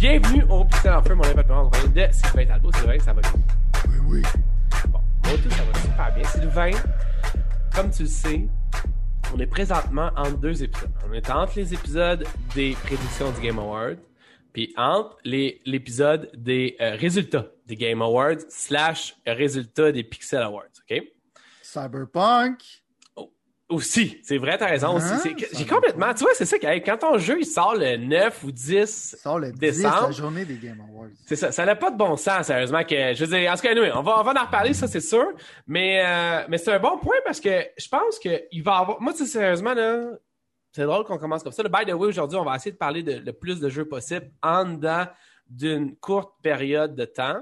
Bienvenue au Pixel en feu, mon événement de Sylvain Talbot. Sylvain, ça va bien? Oui, oui. Bon, moi tout, ça va super bien. Sylvain, comme tu le sais, on est présentement entre deux épisodes. On est entre les épisodes des prédictions du Game Award, puis entre l'épisode des euh, résultats des Game Awards slash résultats des Pixel Awards, OK? Cyberpunk. Aussi, c'est vrai, t'as raison. aussi. Hein? C'est- J'ai complètement. Tu vois, c'est ça que quand ton jeu il sort le 9 ou 10 Ça sort le 10, décembre, la journée des Game Awards. c'est ça. Ça n'a pas de bon sens, sérieusement. Que, je veux dire, en tout cas, anyway, on va, on va en reparler, ça, c'est sûr. Mais, euh, mais c'est un bon point parce que je pense qu'il va y avoir. Moi, tu sais, sérieusement, là, c'est drôle qu'on commence comme ça. Là, by the way, aujourd'hui, on va essayer de parler de, le plus de jeux possible en dedans d'une courte période de temps.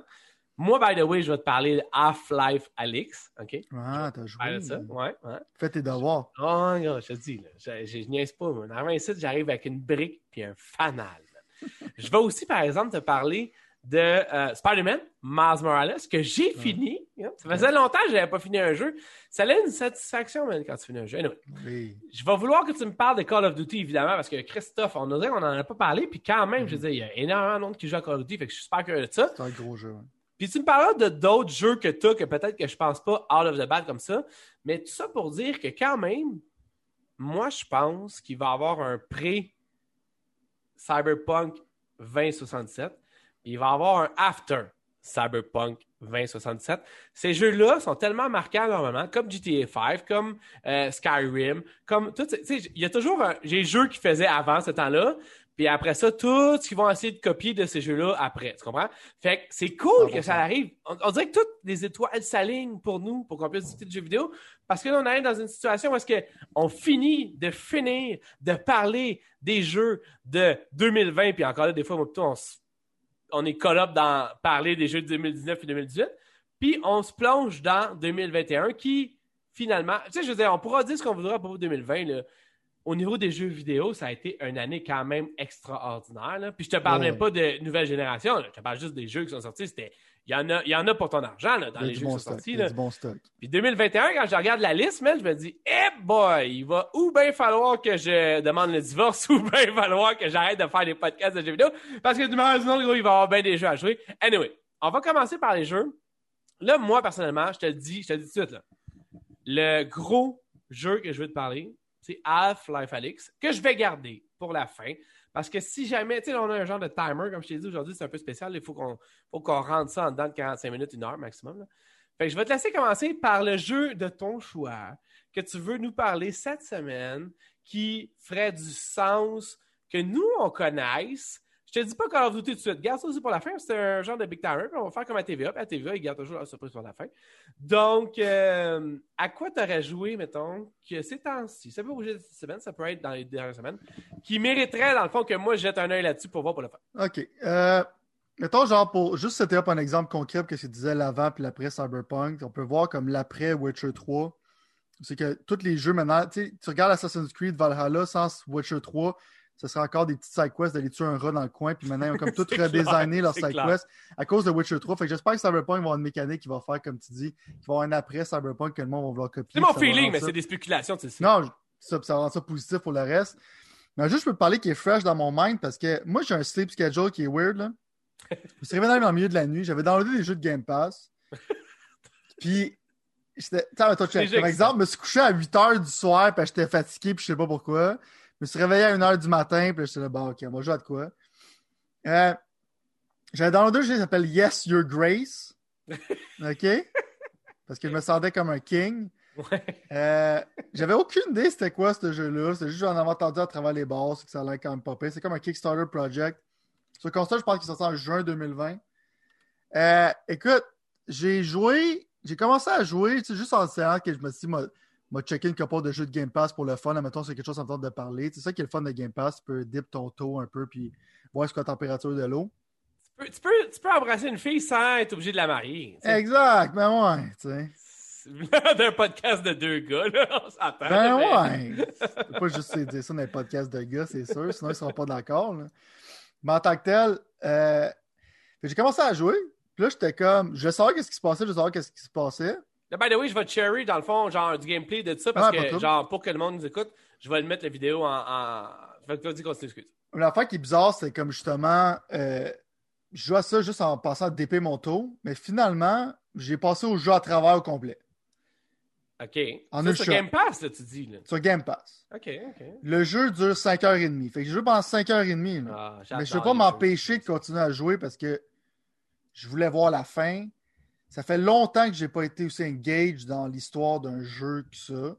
Moi, by the way, je vais te parler de Half-Life Alix. OK? Ah, t'as joué. Ça. Ouais, ouais. Fais tes devoirs. Oh, je te dis, là, je, je, je niaise pas. Moi. Avant ici, j'arrive avec une brique puis un fanal. je vais aussi, par exemple, te parler de euh, Spider-Man, Miles Morales, que j'ai fini. hein. Ça faisait longtemps que je n'avais pas fini un jeu. Ça a une satisfaction, man, quand tu finis un jeu. Anyway, Oui. je vais vouloir que tu me parles de Call of Duty, évidemment, parce que Christophe, on dirait qu'on n'en a pas parlé, puis quand même, je veux dire, il y a énormément de monde qui joue à Call of Duty, fait que je suis super curieux de ça. C'est un gros jeu. hein. Puis tu me parleras de d'autres jeux que tu que peut-être que je pense pas out of the bat comme ça. Mais tout ça pour dire que quand même, moi, je pense qu'il va avoir un pré-Cyberpunk 2067. Puis il va avoir un after Cyberpunk 2067. Ces jeux-là sont tellement marquants normalement, comme GTA 5, comme euh, Skyrim, comme tout. Tu sais, il y a toujours un, des jeux qui faisaient avant ce temps-là. Puis après ça, tout ce qu'ils vont essayer de copier de ces jeux-là après. Tu comprends? Fait que c'est cool 100%. que ça arrive. On, on dirait que toutes les étoiles s'alignent pour nous, pour qu'on puisse discuter de jeux vidéo. Parce que là, on arrive dans une situation où est-ce que on finit de finir de parler des jeux de 2020. Puis encore là, des fois, on, on est collab dans parler des jeux de 2019 et 2018. Puis on se plonge dans 2021 qui, finalement, tu sais, je veux dire, on pourra dire ce qu'on voudra de 2020, là. Au niveau des jeux vidéo, ça a été une année quand même extraordinaire. là. Puis je te parle Ouais. même pas de nouvelle génération, là. je te parle juste des jeux qui sont sortis. C'était, il y en a, il y en a pour ton argent là, dans les jeux bon qui sont stock. sortis. Là. bon stock. Puis 2021, quand je regarde la liste, man, je me dis, eh boy, il va ou bien falloir que je demande le divorce ou bien falloir que j'arrête de faire des podcasts de jeux vidéo. Parce que du moment sinon, gros, il va y avoir bien des jeux à jouer. Anyway, on va commencer par les jeux. Là, moi, personnellement, je te le dis, je te le dis tout de suite, là. Le gros jeu que je veux te parler, Half-Life Alix, que je vais garder pour la fin. Parce que si jamais, tu sais, on a un genre de timer, comme je t'ai dit aujourd'hui, c'est un peu spécial. Il faut qu'on rentre ça en dedans de 45 minutes, une heure maximum. Fait que je vais te laisser commencer par le jeu de ton choix que tu veux nous parler cette semaine qui ferait du sens que nous, on connaisse. Je te dis pas Call of Duty tout de suite. Garde ça aussi pour la fin. C'est un genre de big. Puis on va faire comme à TVA. Puis à TVA, ils gardent toujours la surprise pour la fin. Donc, euh, à quoi tu aurais joué, mettons, que ces temps-ci, ça peut bouger cette semaine, ça peut être dans les dernières semaines, qui mériterait, dans le fond, que moi, je jette un œil là-dessus pour voir pour le faire. OK. Euh, mettons, genre, pour juste up un exemple concret, que tu disais l'avant puis l'après Cyberpunk, on peut voir comme l'après Witcher 3. C'est que tous les jeux maintenant, tu regardes Assassin's Creed Valhalla sans Witcher 3, ce serait encore des petites side quests d'aller tuer un rat dans le coin, puis maintenant ils ont comme tout C'est redesigné clair, leurs c'est side clair. quests à cause de Witcher 3. Fait que j'espère que Cyberpunk va avoir une mécanique qui va faire, comme tu dis, qui va avoir un après Cyberpunk que le monde va vouloir copier. C'est mon puis feeling, mais c'est des spéculations, tu sais. non, ça, ça rend ça positif pour le reste. Mais juste, je peux te parler qui est fresh dans mon mind parce que moi, j'ai un sleep schedule qui est weird. Là. Je me suis réveillé dans le milieu de la nuit. J'avais downloadé des jeux de Game Pass. Puis, j'étais. Par exemple, je me suis couché à 8 h du soir que j'étais fatigué puis je sais pas pourquoi. Je me suis réveillé à 1 h du matin puis j'étais là, bon, ok, on va jouer à de quoi? Euh, J'avais downloadé un jeu qui s'appelle Yes, Your Grace. OK? Parce que je me sentais comme un king. Ouais. Euh, J'avais aucune idée c'était quoi ce jeu-là. C'était juste que j'en avais entendu à travers les bars, c'est que ça allait quand même pire. C'est comme un Kickstarter project. Sur console, je pense qu'il sorti en juin 2020. Euh, écoute, j'ai joué, j'ai commencé à jouer, tu sais, juste en séance que je me suis dit, m'a checké une couple de jeux de Game Pass pour le fun. Mettons, c'est quelque chose qui me de parler. C'est ça qui est le fun de Game Pass. Tu peux dip ton taux un peu puis voir ce que la température de l'eau. Tu peux, tu, peux, tu peux embrasser une fille sans être obligé de la marier. Exact, ben ouais, tu sais. D'un podcast de deux gars, là, on s'entend. Ben mais- ouais. Peux pas juste dire ça dans les podcasts de gars, c'est sûr, sinon ils seront pas d'accord. là. Mais en tant que tel, euh, j'ai commencé à jouer. Puis là, j'étais comme, je savoir qu'est-ce qui se passait, je savoir qu'est-ce qui se passait. By the way, je vais cherry, dans le fond, genre, du gameplay de ça, parce Ah, que, genre, pour que le monde nous écoute, je vais le mettre la vidéo en. en... Fait que vas-y, continue, excuse. L'affaire qui est bizarre, c'est comme justement, euh, je joue à ça juste en passant à DP mon taux, mais finalement, j'ai passé au jeu à travers au complet. OK. En une sur shot. Game Pass, là, tu dis. Là. Sur Game Pass. OK, OK. Le jeu dure 5h30. Fait que je joue pendant 5h30. là. Ah, mais je ne peux pas m'empêcher de continuer à jouer parce que je voulais voir la fin. Ça fait longtemps que j'ai pas été aussi engaged dans l'histoire d'un jeu que ça.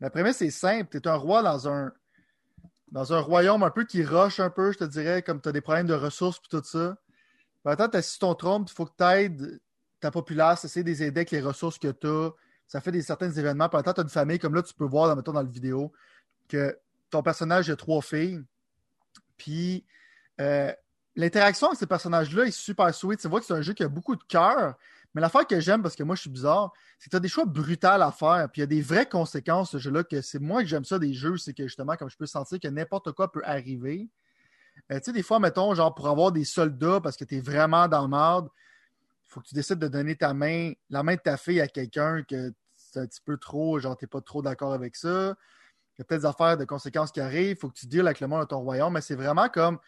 La prémisse est simple. Tu es un roi dans un dans un royaume un peu qui rush un peu, je te dirais, comme tu as des problèmes de ressources et tout ça. Attends, tu as sur ton trône, il faut que tu aides ta populace, essayer de les aider avec les ressources que tu as. Ça fait des certains événements. Attends, tu as une famille, comme là, tu peux voir, mettons, dans la vidéo, que ton personnage a trois filles. Puis euh, l'interaction avec ces personnages-là est super sweet. Tu vois que c'est un jeu qui a beaucoup de cœur. Mais l'affaire que j'aime, parce que moi je suis bizarre, c'est que tu as des choix brutals à faire. Puis il y a des vraies conséquences, ce jeu-là, que c'est moi que j'aime ça des jeux, c'est que justement, comme je peux sentir que n'importe quoi peut arriver. Euh, tu sais, des fois, mettons, genre pour avoir des soldats parce que tu es vraiment dans le marde, il faut que tu décides de donner ta main, la main de ta fille à quelqu'un que c'est un petit peu trop, genre, t'es pas trop d'accord avec ça. Il y a peut-être des affaires de conséquences qui arrivent, il faut que tu deals avec le monde de ton royaume, mais c'est vraiment comme.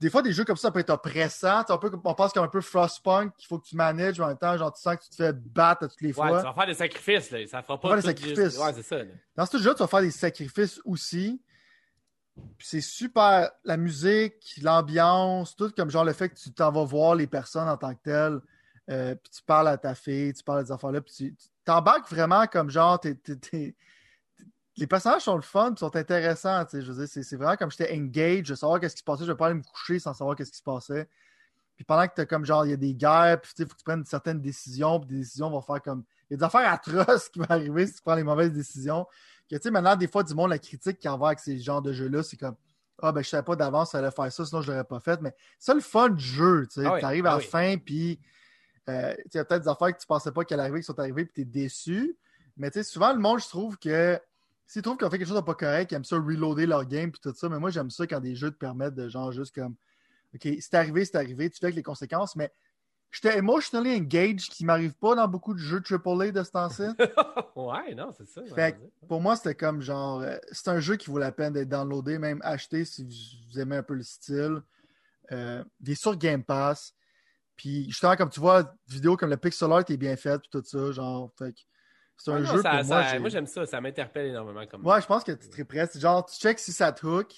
Des fois, des jeux comme ça, ça peut être oppressant. Un peu, on pense comme un peu Frostpunk, qu'il faut que tu manages, mais en même temps, genre, tu sens que tu te fais battre à toutes les Ouais, fois. tu vas faire des sacrifices, là. Ça fera pas faire des sacrifices. juste- Ouais, c'est ça. là. Dans ce jeu, tu vas faire des sacrifices aussi. Puis c'est super. La musique, l'ambiance, tout comme genre le fait que tu t'en vas voir les personnes en tant que telles. euh, puis tu parles à ta fille, tu parles des affaires-là. Puis tu t'embarques vraiment comme genre. t'es- les personnages sont le fun, sont intéressants. tu sais, Je veux dire, c'est vraiment comme j'étais engaged, de savoir qu'est-ce qui se passait. Je vais pas aller me coucher sans savoir qu'est-ce qui se passait. Puis pendant que tu comme genre, il y a des guerres, puis il faut que tu prennes certaines décisions, puis des décisions vont faire comme. Il y a des affaires atroces qui vont arriver si tu prends les mauvaises décisions. Que tu sais, maintenant, des fois, du monde, la critique y a avec ces genres de jeux-là, c'est comme Ah, ben, je savais pas d'avance, ça allait faire ça, sinon je l'aurais pas fait. Mais c'est ça le fun du jeu, tu sais. Ah oui, arrives ah à la oui. fin, puis euh, il y a peut-être des affaires que tu pensais pas qu'elles arrivaient, qui sont arrivées, puis tu es déçu. Mais tu sais, souvent, le monde, je trouve que s'ils trouvent qu'ils ont fait quelque chose de pas correct, ils aiment ça reloader leur game, puis tout ça. Mais moi, j'aime ça quand des jeux te permettent de genre juste comme OK, c'est arrivé, c'est arrivé, tu fais avec les conséquences, mais j'étais emotionally engaged, qui m'arrive pas dans beaucoup de jeux AAA de ce temps-ci. ouais, non, c'est ça. Fait que pour moi, c'était comme genre. euh, c'est un jeu qui vaut la peine d'être downloadé, même acheté si vous, aimez un peu le style. Euh, il est sur Game Pass. Puis justement, comme tu vois, vidéo comme le pixel art est bien faite, puis tout ça, genre. Fait que c'est un non, jeu ça- pour moi. ça- moi, j'aime ça. Ça m'interpelle énormément comme. Ouais, je pense que tu es très prêt. C'est genre, tu check si ça te hook.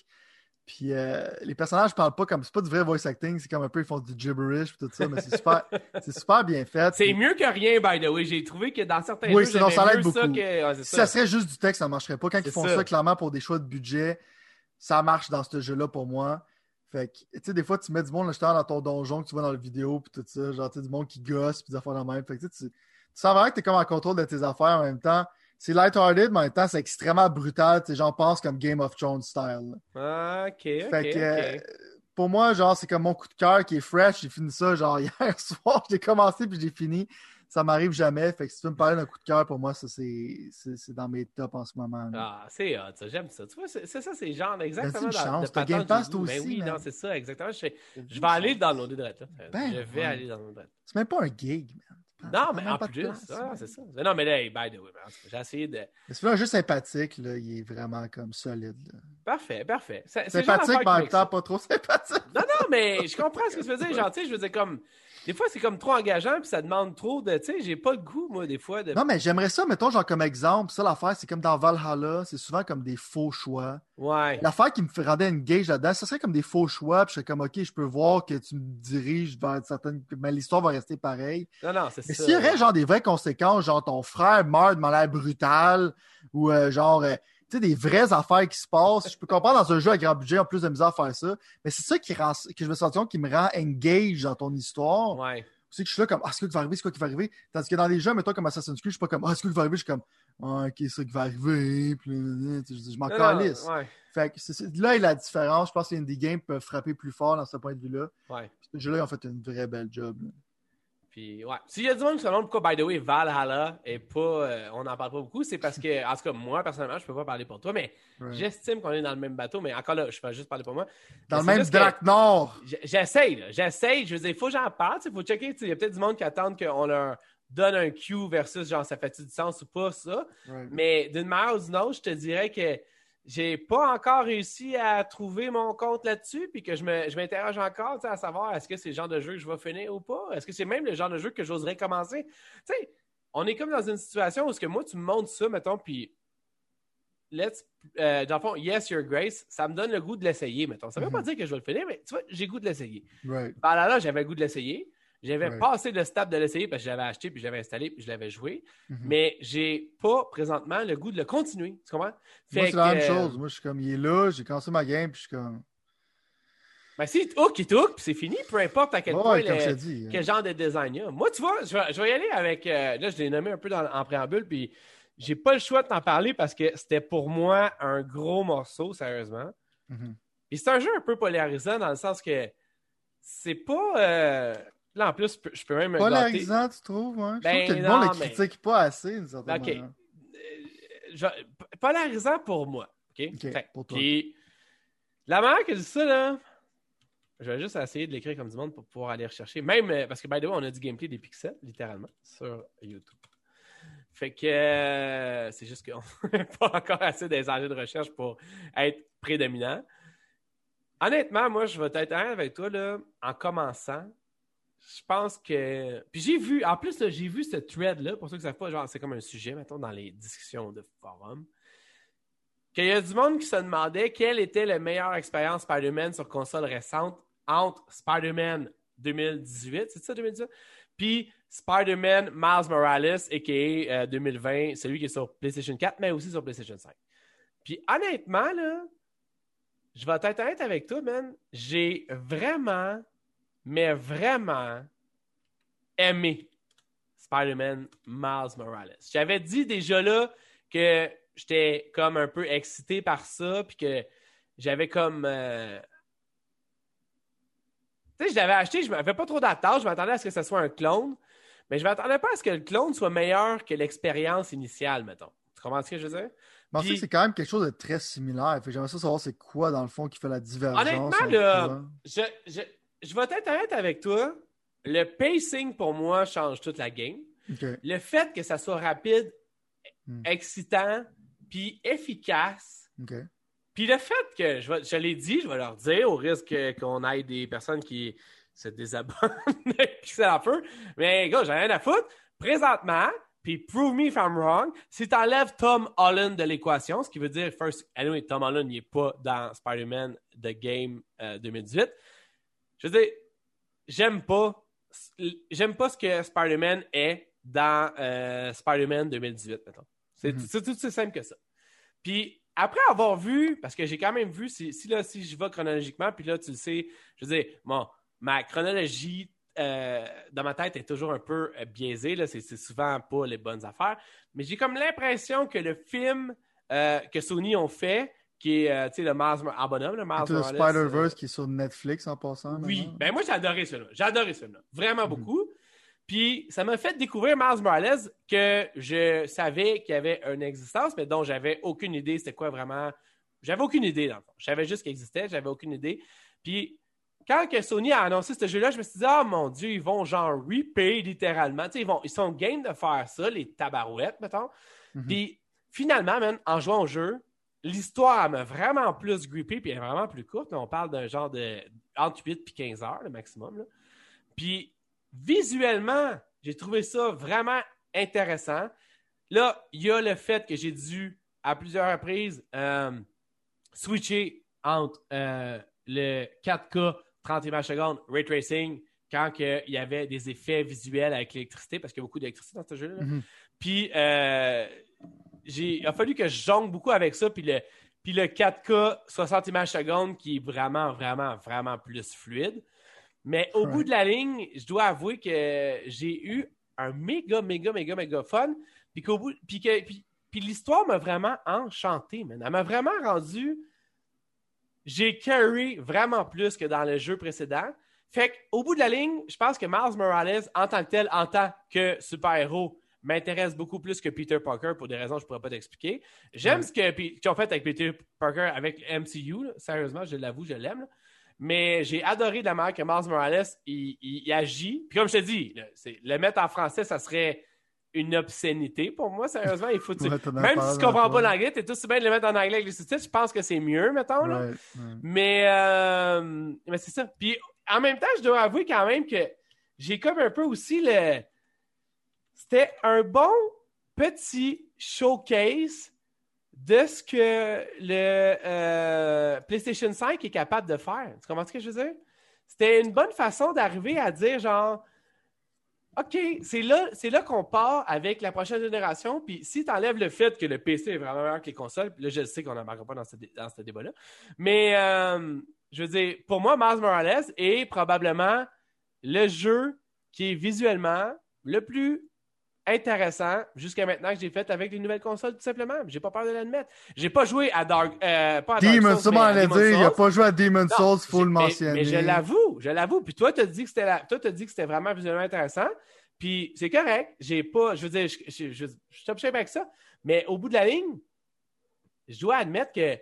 Puis euh, les personnages parlent pas comme. C'est pas du vrai voice acting, c'est comme un peu, ils font du gibberish, tout ça, mais c'est super, c'est super bien fait. C'est Puis- mieux que rien, by the way. J'ai trouvé que dans certains Oui, jeux, sinon, ça l'aide mieux ça beaucoup. que. ouais, Si ça. ça serait juste du texte, ça ne marcherait pas. Quand ils font ça. clairement pour des choix de budget, ça marche dans ce jeu-là pour moi. Fait que, tu sais, des fois, tu mets du monde là, justement, dans ton donjon que tu vois dans la vidéo, puis tout ça, genre, tu sais, du monde qui gosse, puis des affaires de même. Fait que, tu sais, sens vraiment que tu es comme en contrôle de tes affaires en même temps. C'est light-hearted, mais en même temps, c'est extrêmement brutal. J'en pense comme Game of Thrones style. Ah, ok. Fait que, euh, pour moi, genre, c'est comme mon coup de cœur qui est fresh. J'ai fini ça, genre, hier soir. J'ai commencé, puis j'ai fini. Ça m'arrive jamais. Fait que si tu veux me parler d'un coup de cœur, pour moi, ça, c'est c'est- c'est dans mes tops en ce moment. là. Ah, c'est hot, ça, j'aime ça. Tu vois, c'est c'est ça, c'est genre exactement une dans- chance, de t'as Game Pass, toi. Ben aussi, oui, man. non, c'est ça, exactement. Je, fais- je vais aller dans nos deux là. Ben, je vais ouais. aller dans nos C'est même pas un gig, man. Non, mais en plus, ah, c'est ça. Non, mais là, hey, by the way, j'ai essayé de. C'est un jeu sympathique, là. Il est vraiment comme solide. là. Parfait, parfait. Sympathique, mais en même temps pas trop sympathique. Non, non, mais je comprends ce que tu veux dire. Genre, tu sais, je veux dire, comme. Des fois, c'est comme trop engageant, puis ça demande trop de. Tu sais, j'ai pas le goût, moi, des fois, de. Non, mais j'aimerais ça, mettons, genre comme exemple. Ça, l'affaire, c'est comme dans Valhalla, c'est souvent comme des faux choix. Ouais. L'affaire qui me rendait engage là-dedans, ça serait comme des faux choix. Puis je serais comme, OK, je peux voir que tu me diriges vers certaines. Mais l'histoire va rester pareille. Non, non, c'est Mais ça. s'il y aurait genre des vraies conséquences, genre ton frère meurt de manière brutale, ou euh, genre, euh, tu sais, des vraies affaires qui se passent, je peux comprendre dans un jeu à grand budget, en plus de misère à faire ça, mais c'est ça qui, rend, que je me sens qui me rend engage dans ton histoire. Ouais. C'est que je suis là comme, ah, c'est quoi qui va arriver, c'est quoi qui va arriver. Tandis que dans les jeux, mettons comme Assassin's Creed, je suis pas comme, ah, c'est quoi qui va arriver, je suis comme, ah, ok, c'est ça qui va arriver, puis tu sais, je m'en calisse. Ouais. Fait que c'est- là, il y a la différence. Je pense que les indie games peuvent frapper plus fort dans ce point de vue-là. Ouais. Ce jeu-là, ils ont fait une vraie belle job. là. Puis, ouais. S'il y a du monde qui se demande pourquoi, by the way, Valhalla est pas. euh, on n'en parle pas beaucoup, c'est parce que, en tout cas, moi, personnellement, je peux pas parler pour toi, mais j'estime qu'on est dans le même bateau. Mais encore là, je peux juste parler pour moi. Dans le même Drac Nord. J'essaye, là. J'essaye. Je veux dire, il faut que j'en parle. Il faut checker. Il y a peut-être du monde qui attend qu'on leur donne un cue versus genre ça fait du sens ou pas, ça. Mais d'une manière ou d'une autre, je te dirais que j'ai pas encore réussi à trouver mon compte là-dessus, puis que je m'interroge encore à savoir est-ce que c'est le genre de jeu que je vais finir ou pas? Est-ce que c'est même le genre de jeu que j'oserais commencer? Tu sais, on est comme dans une situation où ce que moi, tu me montres ça, mettons, puis let's, euh, dans le fond, yes, your grace, ça me donne le goût de l'essayer, mettons. Ça veut pas mhm. dire que je vais le finir, mais tu vois, j'ai goût de l'essayer. Right. Ben là, là, j'avais le goût de l'essayer. J'avais passé le step de l'essayer parce que j'avais acheté, puis je l'avais installé, puis je l'avais joué. Mais mhm. Mais j'ai pas présentement le goût de le continuer. Tu comprends? Moi, c'est la même chose. Moi, je suis comme, il est là, j'ai commencé ma game, puis je suis comme. Ben, si hook, il hook, puis c'est fini, peu importe à quel point, hein. quel genre de design il y a. Moi, tu vois, je vais, y aller avec. Euh, là, je l'ai nommé un peu en préambule, puis j'ai pas le choix de t'en parler parce que c'était pour moi un gros morceau, sérieusement. Mhm. Et c'est un jeu un peu polarisant dans le sens que c'est pas. Euh, Là, en plus, je peux même. Polarisant, tu trouves? Hein? Je ben, trouve que le monde ne critique pas assez, d'une certaine OK. Euh, polarisant pour moi. OK? pour toi. Puis, la manière que je dis ça, là, je vais juste essayer de l'écrire comme du monde pour pouvoir aller rechercher. Même, euh, parce que, by the way, on a du gameplay des pixels, littéralement, sur YouTube. Fait que euh, c'est juste qu'on n'a pas encore assez des engins de recherche pour être prédominant. Honnêtement, moi, je vais être avec toi, là, en commençant je pense que. Puis j'ai vu, en plus, j'ai vu ce thread-là, pour ceux qui ne savent pas, genre, c'est comme un sujet, mettons, dans les discussions de forum. Qu'il y a du monde qui se demandait quelle était la meilleure expérience Spider-Man sur console récente entre Spider-Man 2018, c'est ça 2018? Puis Spider-Man Miles Morales, a.k.a. 2020, celui qui est sur PlayStation 4, mais aussi sur PlayStation 5. Puis honnêtement, là, je vais être honnête avec toi, man. J'ai vraiment mais vraiment aimé Spider-Man Miles Morales. J'avais dit déjà là que j'étais comme un peu excité par ça, puis que j'avais comme. Euh, tu sais, je l'avais acheté, je m'avais pas trop d'attente, je m'attendais à ce que ce soit un clone, mais je m'attendais pas à ce que le clone soit meilleur que l'expérience initiale, mettons. Tu comprends ce que je veux dire? Mais que c'est quand même quelque chose de très similaire. J'aimerais ça savoir c'est quoi, dans le fond, qui fait la divergence. Honnêtement, là, je, je vais être honnête avec toi. Le pacing, pour moi, change toute la game. Le fait que ça soit rapide, hmm. excitant, puis efficace. Puis le fait que, je, je l'ai dit, je vais leur dire, au risque qu'on ait des personnes qui se désabonnent c'est un peu. Mais gars, j'ai rien à foutre. Présentement, puis prove me if I'm wrong, si tu enlèves Tom Holland de l'équation, ce qui veut dire, first, anyway, Tom Holland n'est pas dans Spider-Man The Game 2018. Je veux dire, j'aime pas, j'aime pas ce que Spider-Man est dans euh, Spider-Man 2018, mettons. C'est mhm. tout aussi simple que ça. Puis après avoir vu, parce que j'ai quand même vu, si, là, si je vais chronologiquement, puis là, tu le sais, je veux dire, bon, ma chronologie euh, dans ma tête est toujours un peu euh, biaisée, là, c'est, souvent pas les bonnes affaires, mais j'ai comme l'impression que le film que Sony ont fait, qui est, euh, tu sais, le Mars en bonhomme, le Mars Le Spider-Verse qui est sur Netflix en passant. Oui, ben moi j'ai adoré celui-là. J'ai adoré celui-là. Vraiment mhm. beaucoup. Puis ça m'a fait découvrir Mars Morales que je savais qu'il y avait une existence, mais dont j'avais aucune idée c'était quoi vraiment. J'avais aucune idée dans le fond. Je savais juste qu'il existait, j'avais aucune idée. Puis quand que Sony a annoncé ce jeu-là, je me suis dit, ah mon Dieu, ils vont genre repay littéralement. Tu sais, ils, vont, ils sont game de faire ça, les tabarouettes, mettons. Mhm. Puis finalement, en jouant au jeu, l'histoire m'a vraiment plus grippé, puis elle est vraiment plus courte. On parle d'un genre de entre 8 et 15 heures, le maximum. Puis visuellement, j'ai trouvé ça vraiment intéressant. Là, il y a le fait que j'ai dû, à plusieurs reprises, euh, switcher entre euh, le 4K 30 images secondes Ray Tracing quand il y avait des effets visuels avec l'électricité, parce qu'il y a beaucoup d'électricité dans ce jeu-là. Mm-hmm. Puis, euh, il a fallu que je jongle beaucoup avec ça. Puis le, puis le 4K 60 images secondes qui est vraiment, vraiment, vraiment plus fluide. Mais au bout de la ligne, je dois avouer que j'ai eu un méga, méga, méga, méga fun. Puis qu'au bout. Puis, que, puis, l'histoire m'a vraiment enchanté, man. Elle m'a vraiment rendu. J'ai carry vraiment plus que dans le jeu précédent. Fait qu'au bout de la ligne, je pense que Miles Morales, en tant que tel, en tant que super-héros, m'intéresse beaucoup plus que Peter Parker pour des raisons que je ne pourrais pas t'expliquer. J'aime ce qu'ils ont fait avec Peter Parker avec MCU. Sérieusement, je l'avoue, je l'aime. Mais j'ai adoré la manière que Miles Morales il, agit. Puis comme je te dis, le mettre en français, ça serait une obscénité pour moi, sérieusement. Il faut, tu- Ouais, même si tu comprends pas l'anglais, t'es aussi bien de le mettre en anglais avec les sous-titres. Je pense que c'est mieux, mettons. Là. Mais, euh, mais c'est ça. Puis en même temps, je dois avouer quand même que j'ai comme un peu aussi le. C'était un bon petit showcase de ce que le euh, PlayStation 5 est capable de faire. Tu comprends ce que je veux dire? C'était une bonne façon d'arriver à dire genre. OK, c'est là, là qu'on part avec la prochaine génération. Puis si tu enlèves le fait que le PC est vraiment meilleur que les consoles, là, je sais qu'on n'embarquera pas dans ce, dans ce débat-là. Mais euh, je veux dire, pour moi, Miles Morales est probablement le jeu qui est visuellement le plus intéressant jusqu'à maintenant que j'ai fait avec les nouvelles consoles, tout simplement. J'ai pas peur de l'admettre. J'ai pas joué à Dark. euh, pas à Demon Souls, dire, il a pas joué à Demon Souls, faut le mentionner. Mais, je l'avoue, je l'avoue. Puis toi, t'as dit que c'était la... toi, t'as dit que c'était vraiment visuellement intéressant. Puis c'est correct. J'ai pas, je veux dire, je, je, je, avec ça. Mais au bout de la ligne, je dois admettre que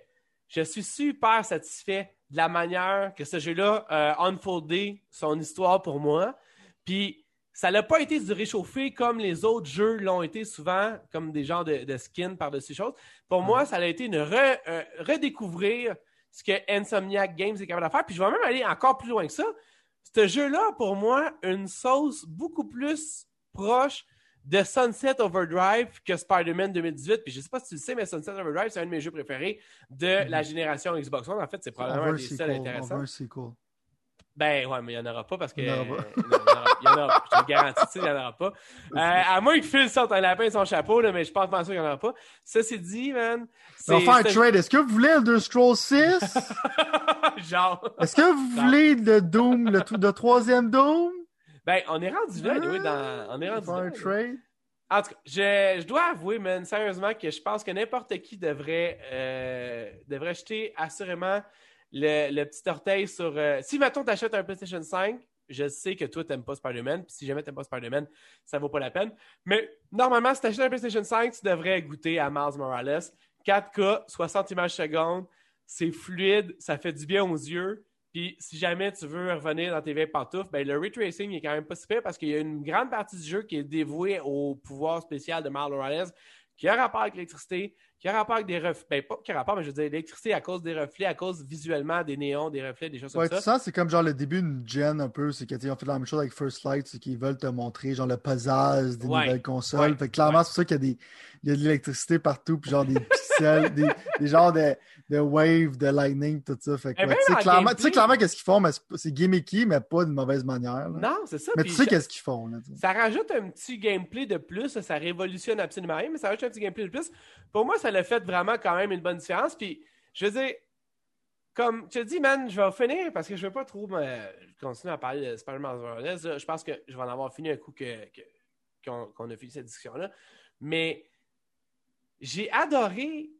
je suis super satisfait de la manière que ce jeu-là a unfoldé son histoire pour moi. Puis ça n'a pas été du réchauffé comme les autres jeux l'ont été souvent, comme des genres de, de skins par-dessus choses. Pour moi, ça a été une re- euh, redécouvrir ce que Insomniac Games est capable de faire. Puis je vais même aller encore plus loin que ça. Ce jeu-là, pour moi, une sauce beaucoup plus proche de Sunset Overdrive que Spider-Man 2018. Puis je sais pas si tu le sais, mais Sunset Overdrive, c'est un de mes jeux préférés de la génération Xbox One. En fait, c'est probablement un des seuls intéressants. Ben ouais, mais il n'y en aura pas parce que. Il y en aura pas. il y en aura-. Je te le garantis, il n'y en aura pas. Euh, à moins que Phil sorte un lapin de son chapeau, là, mais je pense pas sûr qu'il n'y en aura pas. Ça, c'est dit, man. On va faire un trade. Est-ce que vous voulez Elder Scrolls 6? Genre. Est-ce que vous Non. voulez le Doom, le, tout- le troisième Doom? Ben, on est rendu là, anyway, dans... on est On va rendu faire là. un trade? En tout cas, je, je dois avouer, man, sérieusement, que je pense que n'importe qui devrait, euh, devrait jeter assurément le, petit orteil sur. euh, si, mettons, t'achètes un PlayStation 5, je sais que toi, t'aimes pas Spider-Man, puis si jamais t'aimes pas Spider-Man, ça vaut pas la peine. Mais normalement, si t'achètes un PlayStation 5, tu devrais goûter à Miles Morales. 4K, 60 images secondes, c'est fluide, ça fait du bien aux yeux. Puis si jamais tu veux revenir dans tes vieilles pantoufles, ben, le ray tracing est quand même pas si parce qu'il y a une grande partie du jeu qui est dévouée au pouvoir spécial de Miles Morales, qui a rapport avec l'électricité, qui a rapport avec des reflets. Ben, pas qui a rapport, mais je veux dire, l'électricité à cause des reflets, à cause visuellement des néons, des reflets, des choses Ouais, comme tu ça. sens, c'est comme genre le début d'une gen un peu. C'est qu'ils ont fait la même chose avec First Light, c'est qu'ils veulent te montrer genre le puzzle des Ouais. nouvelles consoles. Ouais. Fait que clairement, c'est pour ça qu'il y a des il y a de l'électricité partout, puis genre des pixels, des, des genres de, de waves, de lightning, tout ça. Fait que, tu sais en clairement, clairement qu'est-ce qu'ils font, mais c'est gimmicky, mais pas d'une mauvaise manière. là. Non, c'est ça. mais tu sais qu'est-ce qu'ils font. Là. Ça rajoute un petit gameplay de plus, ça révolutionne absolument rien, mais ça rajoute un petit gameplay de plus. Pour moi, ça l'a fait vraiment quand même une bonne différence. Puis, je veux dire, comme tu dit, man, je vais finir parce que je veux pas trop continuer à parler de Spider-Man. Je pense que je vais en avoir fini un coup que, qu'on, a fini cette discussion-là. Mais j'ai adoré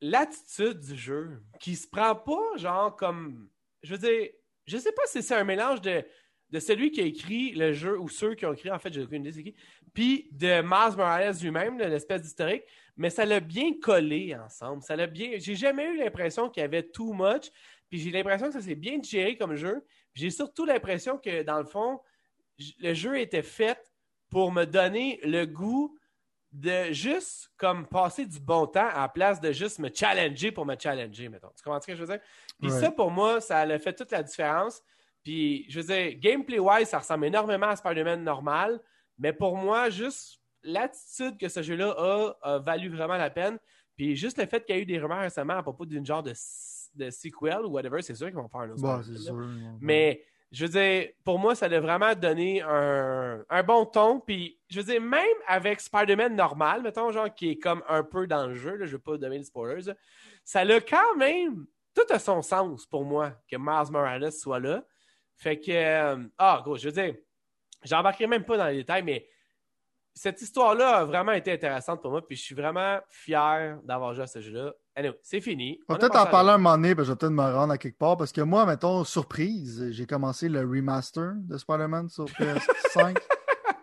l'attitude du jeu qui se prend pas, genre, comme. Je veux dire, je sais pas si c'est un mélange de, de celui qui a écrit le jeu ou ceux qui ont écrit, en fait, j'ai aucune idée c'est qui, puis de Miles Morales lui-même, l'espèce d'historique, mais ça l'a bien collé ensemble. Ça l'a bien. J'ai jamais eu l'impression qu'il y avait too much, puis j'ai l'impression que ça s'est bien digéré comme jeu. J'ai surtout l'impression que, dans le fond, le jeu était fait pour me donner le goût de juste comme passer du bon temps à la place de juste me challenger pour me challenger, mettons. Tu comprends ce que je veux dire? Puis Ouais. ça, pour moi, ça a fait toute la différence. Puis, je veux dire, gameplay-wise, ça ressemble énormément à Spider-Man normal, mais pour moi, juste l'attitude que ce jeu-là a, a valu vraiment la peine. Puis juste le fait qu'il y a eu des rumeurs récemment à propos d'une genre de, de sequel ou whatever, c'est sûr qu'ils vont faire un autre Bon, là. sûr. Mais je veux dire, pour moi, ça a vraiment donné un, un bon ton. Puis, je veux dire, même avec Spider-Man normal, mettons, genre, qui est comme un peu dans le jeu, là, je ne veux pas donner les spoilers, là, ça a quand même tout a son sens pour moi que Miles Morales soit là. Fait que, euh, ah, gros, je veux dire, j'embarquerai même pas dans les détails, mais cette histoire-là a vraiment été intéressante pour moi. Puis, je suis vraiment fier d'avoir joué à ce jeu-là. Anyway, c'est fini. On va peut-être en passé à parler un moment donné, que je vais peut-être me rendre à quelque part, parce que moi, mettons, surprise, j'ai commencé le remaster de Spider-Man sur PS5.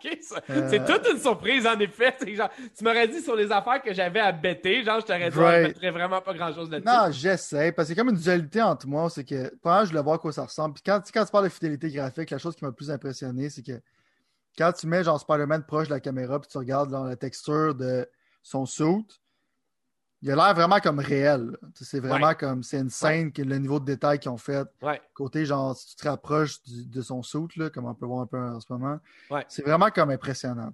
Ok, ça- Euh, C'est toute une surprise, en effet. Genre, tu m'aurais dit sur les affaires que j'avais à bêter, genre, je t'aurais dit, Right. je mettrais vraiment pas grand-chose là-dessus. non, j'essaie, parce que c'est comme une dualité entre moi, c'est que, pendant je voulais voir à quoi ça ressemble. Puis quand, quand tu parles de fidélité graphique, la chose qui m'a le plus impressionné, c'est que quand tu mets genre Spider-Man proche de la caméra puis tu regardes la texture de son suit, il a l'air vraiment comme réel. C'est vraiment comme c'est une scène que le niveau de détail qu'ils ont fait. Côté genre si tu te rapproches de son suit, là, comme on peut voir un peu en ce moment, c'est vraiment comme impressionnant.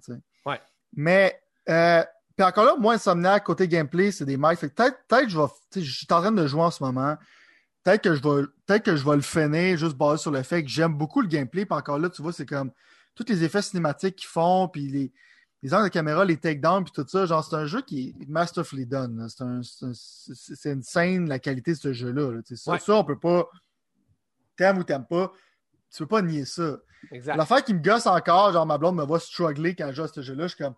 Mais euh, puis encore là, moi, Insomniac, côté gameplay, c'est des mics. Peut-être que je vais. Je suis en train de jouer en ce moment. Peut-être que je vais peut-être que je vais le finir juste basé sur le fait que j'aime beaucoup le gameplay. Puis encore là, tu vois, c'est comme tous les effets cinématiques qu'ils font, puis les, les angles de caméra, les takedowns, puis tout ça. Genre, c'est un jeu qui est masterfully done. C'est une scène, la qualité de ce jeu-là. Ça, ça, on peut pas. T'aimes ou t'aimes pas, tu peux pas nier ça. L'affaire qui me gosse encore, genre ma blonde me voit struggler quand je joue à ce jeu-là, je suis comme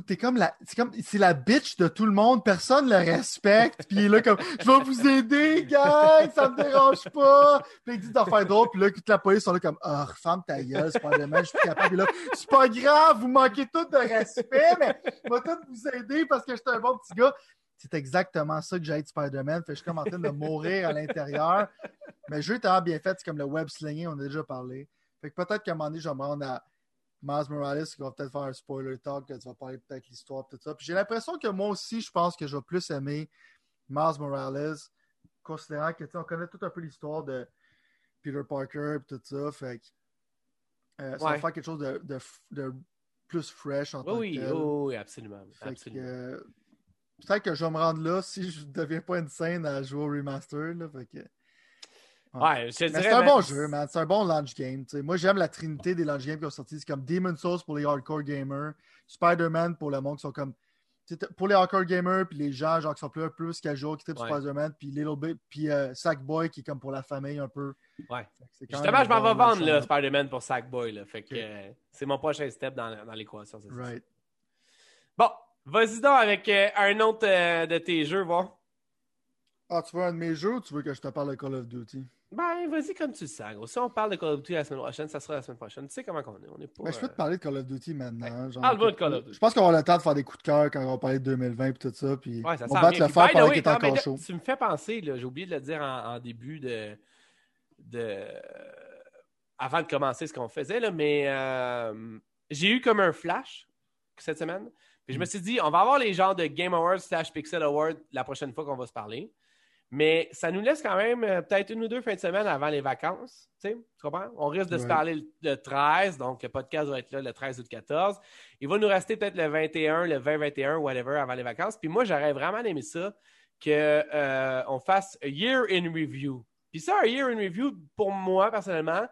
T'es comme la. C'est comme. C'est la bitch de tout le monde. Personne le respecte. Puis il est là comme Je vais vous aider, gang, ça me dérange pas. Puis il dit d'en faire d'autres. Puis là, toute la police sont là comme Ah, oh, ferme ta gueule, c'est pas je suis capable. là, c'est pas grave, vous manquez tout de respect, mais je vais tout vous aider parce que je suis un bon petit gars. C'est exactement ça que j'ai de Spider-Man. Fait je suis comme en train de mourir à l'intérieur. Mais le jeu est bien fait, c'est comme le web slinging, on a déjà parlé. Fait que peut-être qu'à un moment donné, je vais me rendre à Miles Morales qui va peut-être faire un spoiler talk, que tu vas parler peut-être l'histoire, tout ça. Puis j'ai l'impression que moi aussi, je pense que je vais plus aimer Miles Morales, considérant que, tu on connaît tout un peu l'histoire de Peter Parker et tout ça. Fait que euh, ça va faire quelque chose de, de, de plus fresh en tant oui, que tel. Oui, absolument. absolument. Euh, peut-être que je vais me rendre là si je ne deviens pas une scène à jouer au remaster. Là, fait que... Ouais, C'est un bon jeu, man. C'est un bon launch game. Moi, j'aime la trinité des launch games qui ont sorti. C'est comme Demon's Souls pour les hardcore gamers, Spider-Man pour le monde qui sont comme. Pour les hardcore gamers, puis les gens genre, qui sont plus, plus casual, qui trippent ouais. Spider-Man, puis Little Bit, puis euh, Sackboy qui est comme pour la famille un peu. Ouais. Justement, je m'en vais vendre le Spider-Man pour Sackboy. Là. Fait que euh, c'est mon prochain step dans, dans l'équation. Right. Bon, vas-y donc avec euh, un autre de tes jeux, voir. Ah, tu veux un de mes jeux ou tu veux que je te parle de Call of Duty? Ben, vas-y comme tu le sens. Si on parle de Call of Duty la semaine prochaine, ça sera la semaine prochaine. Tu sais comment on est. On est pas, ben, je peux te parler de Call of Duty maintenant. Parle-moi de Call of Duty. Je pense qu'on va avoir le temps de faire des coups de cœur quand on va parler de 2020 et tout ça. Puis ouais, ça on va te le faire pendant qu'il est encore chaud. Tu me fais penser, j'ai oublié de le dire en, début de, de. Avant de commencer ce qu'on faisait, là, mais euh, j'ai eu comme un flash cette semaine. Puis je me mm. suis dit, on va avoir les genres de Game Awards slash Pixel Awards la prochaine fois qu'on va se parler. Mais ça nous laisse quand même euh, peut-être une ou deux fins de semaine avant les vacances. Tu comprends? On risque de se parler le 13, donc le podcast va être là le 13 ou le 14. Il va nous rester peut-être le 21, le 20-21, whatever, avant les vacances. Puis moi, j'aurais vraiment aimé ça, qu'on euh, fasse a year in review. Puis ça, un year in review, pour moi, personnellement,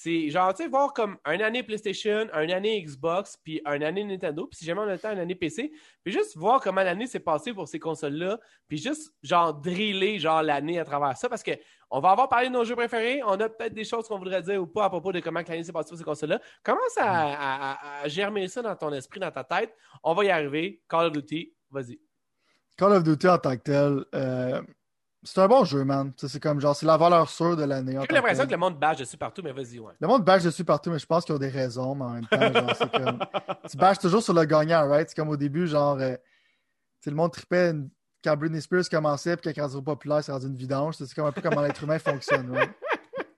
c'est genre, tu sais, voir comme un année PlayStation, un année Xbox, puis un année Nintendo, puis si jamais on a le temps, une année PC, puis juste voir comment l'année s'est passée pour ces consoles-là, puis juste, genre, driller, genre, l'année à travers ça, parce que on va avoir parlé de nos jeux préférés, on a peut-être des choses qu'on voudrait dire ou pas à propos de comment l'année s'est passée pour ces consoles-là. Commence à, germer ça dans ton esprit, dans ta tête. On va y arriver. Call of Duty, vas-y. Call of Duty en tant que tel, euh, c'est un bon jeu, man. C'est comme genre, c'est la valeur sûre de l'année. J'ai l'impression que le monde bâche dessus partout, mais vas-y, ouais. Le monde bâche dessus partout, mais je pense qu'ils ont des raisons, mais en même temps, genre, c'est comme. Tu bâches toujours sur le gagnant, right? C'est comme au début, genre, euh, le monde tripait quand Britney Spears commençait, puis quand elle populaire, c'est rendu une vidange. C'est comme un peu comment l'être humain fonctionne, right?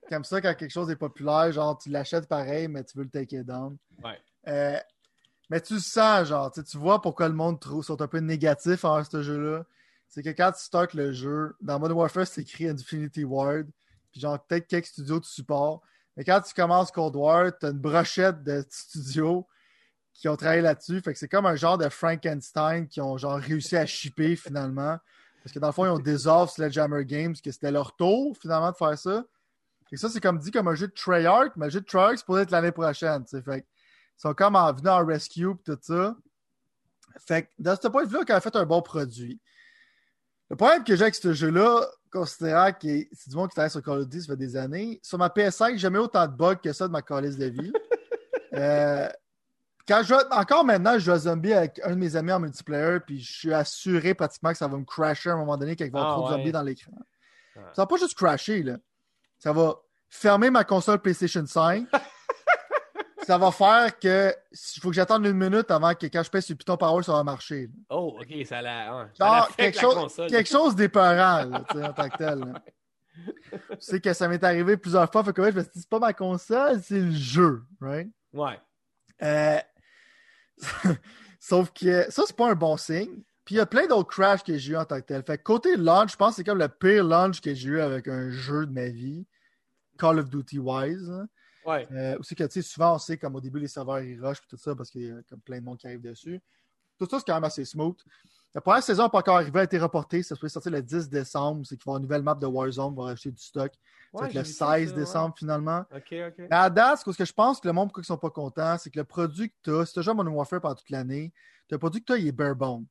Comme ça, quand quelque chose est populaire, genre, tu l'achètes pareil, mais tu veux le take it down. Ouais. Euh, mais tu sens, genre, tu vois pourquoi le monde sont un peu négatif envers ce jeu-là c'est que quand tu starts le jeu, dans Modern Warfare, c'est écrit Infinity Ward, puis genre peut-être quelques studios de support. Mais quand tu commences Cold War, tu as une brochette de studios qui ont travaillé là-dessus. Fait que c'est comme un genre de Frankenstein qui ont genre réussi à shipper finalement. Parce que dans le fond, ils ont désolvé Sledgehammer Games, que c'était leur tour finalement de faire ça. Et ça, c'est comme dit comme un jeu de Treyarch, mais un jeu de Treyarch, c'est pour être l'année prochaine. Fait ils sont comme en venant en rescue et tout ça. Fait que dans ce point de vue-là, quand a fait un bon produit. Le problème que j'ai avec ce jeu-là, considérant que c'est du monde qui travaille sur Call of Duty, ça fait des années, sur ma PS5, j'ai jamais autant de bugs que ça de ma calice de vie. euh, quand je encore maintenant, je joue à Zombie avec un de mes amis en multiplayer, puis je suis assuré pratiquement que ça va me crasher à un moment donné quand il va y avoir trop de zombies dans l'écran. Ça va pas juste crasher, là. Ça va fermer ma console PlayStation 5 ça va faire que il faut que j'attende une minute avant que quand je pèse sur le piton power, ça va marcher. Oh, ok, ça l'a. quelque, chose, quelque chose d'épeurant, en tant que tel. tu sais que ça m'est arrivé plusieurs fois. Fait que je me suis dit, c'est pas ma console, c'est le jeu, right? Ouais. Euh, Sauf que ça, c'est pas un bon signe. Puis il y a plein d'autres crashs que j'ai eu en tant que tel. Fait que côté launch, je pense que c'est comme le pire launch que j'ai eu avec un jeu de ma vie. Call of Duty wise. hein. Ouais. Euh, aussi que, tu sais, souvent, on sait comme au début, les serveurs, ils rushent, tout ça, parce qu'il y a comme plein de monde qui arrive dessus. Tout ça, c'est quand même assez smooth. La première saison n'a pas encore arrivé, elle a été reportée. Ça se sortir le 10 décembre. C'est qu'il va y avoir une nouvelle map de Warzone, on va acheter du stock. Ça va être le j'ai vu ça, 16 ça, décembre, finalement. Ok, ok. Mais à date, ce que je pense que le monde, pourquoi ils sont pas contents, c'est que le produit que tu as, si tu à Modern Warfare pendant toute l'année, le produit que tu as, il est bare bone.